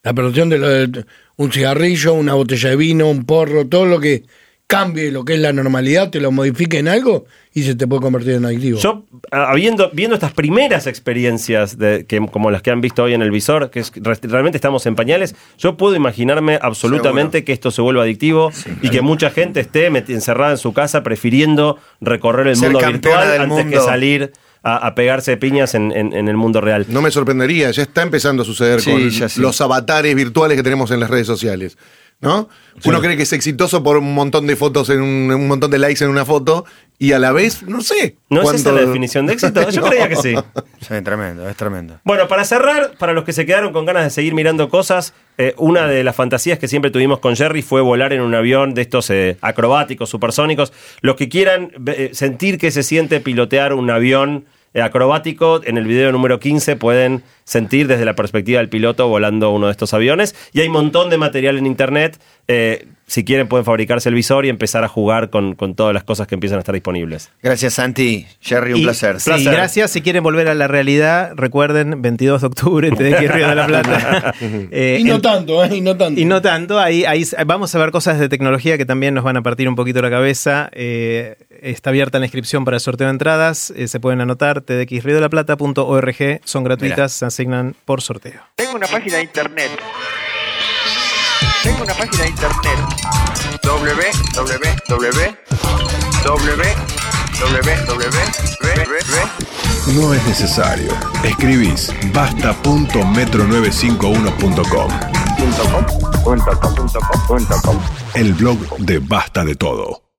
[SPEAKER 5] La percepción de, lo de un cigarrillo, una botella de vino, un porro, todo lo que cambie lo que es la normalidad, te lo modifique en algo y se te puede convertir en adictivo.
[SPEAKER 6] Yo, habiendo, viendo estas primeras experiencias de, que, como las que han visto hoy en el visor, que es- re- realmente estamos en pañales, yo puedo imaginarme absolutamente
[SPEAKER 3] Seguro.
[SPEAKER 6] que esto se vuelva adictivo y que mucha gente esté encerrada en su casa prefiriendo recorrer el
[SPEAKER 3] Ser
[SPEAKER 6] mundo virtual
[SPEAKER 3] del
[SPEAKER 6] antes
[SPEAKER 3] mundo.
[SPEAKER 6] que salir a, a pegarse piñas en, en- en el mundo real.
[SPEAKER 7] No me sorprendería, ya está empezando a suceder
[SPEAKER 3] Sí,
[SPEAKER 7] con
[SPEAKER 3] sí.
[SPEAKER 7] los avatares virtuales que tenemos en las redes sociales. ¿No? Uno cree que es exitoso por un montón de fotos, en un, un montón de likes en una foto, y a la vez, no sé.
[SPEAKER 6] ¿No es esa la definición de éxito? Yo
[SPEAKER 7] No.
[SPEAKER 6] creía que sí.
[SPEAKER 3] Sí, tremendo, es tremendo.
[SPEAKER 6] Bueno, para cerrar, para los que se quedaron con ganas de seguir mirando cosas, eh, una de las fantasías que siempre tuvimos con Jerry fue volar en un avión de estos eh, acrobáticos, supersónicos. Los que quieran eh, sentir que se siente pilotear un avión acrobático, en el video número 15 pueden sentir desde la perspectiva del piloto volando uno de estos aviones. Y hay un montón de material en internet. eh, si quieren pueden fabricarse el visor y empezar a jugar con, con todas las cosas que empiezan a estar disponibles.
[SPEAKER 3] Gracias, Santi. Jerry, un
[SPEAKER 4] Y-
[SPEAKER 3] placer.
[SPEAKER 4] Sí,
[SPEAKER 6] Placer.
[SPEAKER 4] gracias. Si quieren volver a la realidad, recuerden, 22 de octubre, TDX Río de la Plata. Eh,
[SPEAKER 5] y no
[SPEAKER 4] el-
[SPEAKER 5] tanto, ¿eh? Y no tanto.
[SPEAKER 4] Y no tanto, ahí, ahí vamos a ver cosas de tecnología que también nos van a partir un poquito la cabeza. Eh, está abierta la inscripción para el sorteo de entradas, eh, se pueden anotar, tdxriodelaplata.org, son gratuitas, se asignan por sorteo.
[SPEAKER 1] Tengo una página de internet. Tengo una página de internet. www.
[SPEAKER 2] No es necesario. Escribís basta.metro951.com. El blog de Basta de Todo.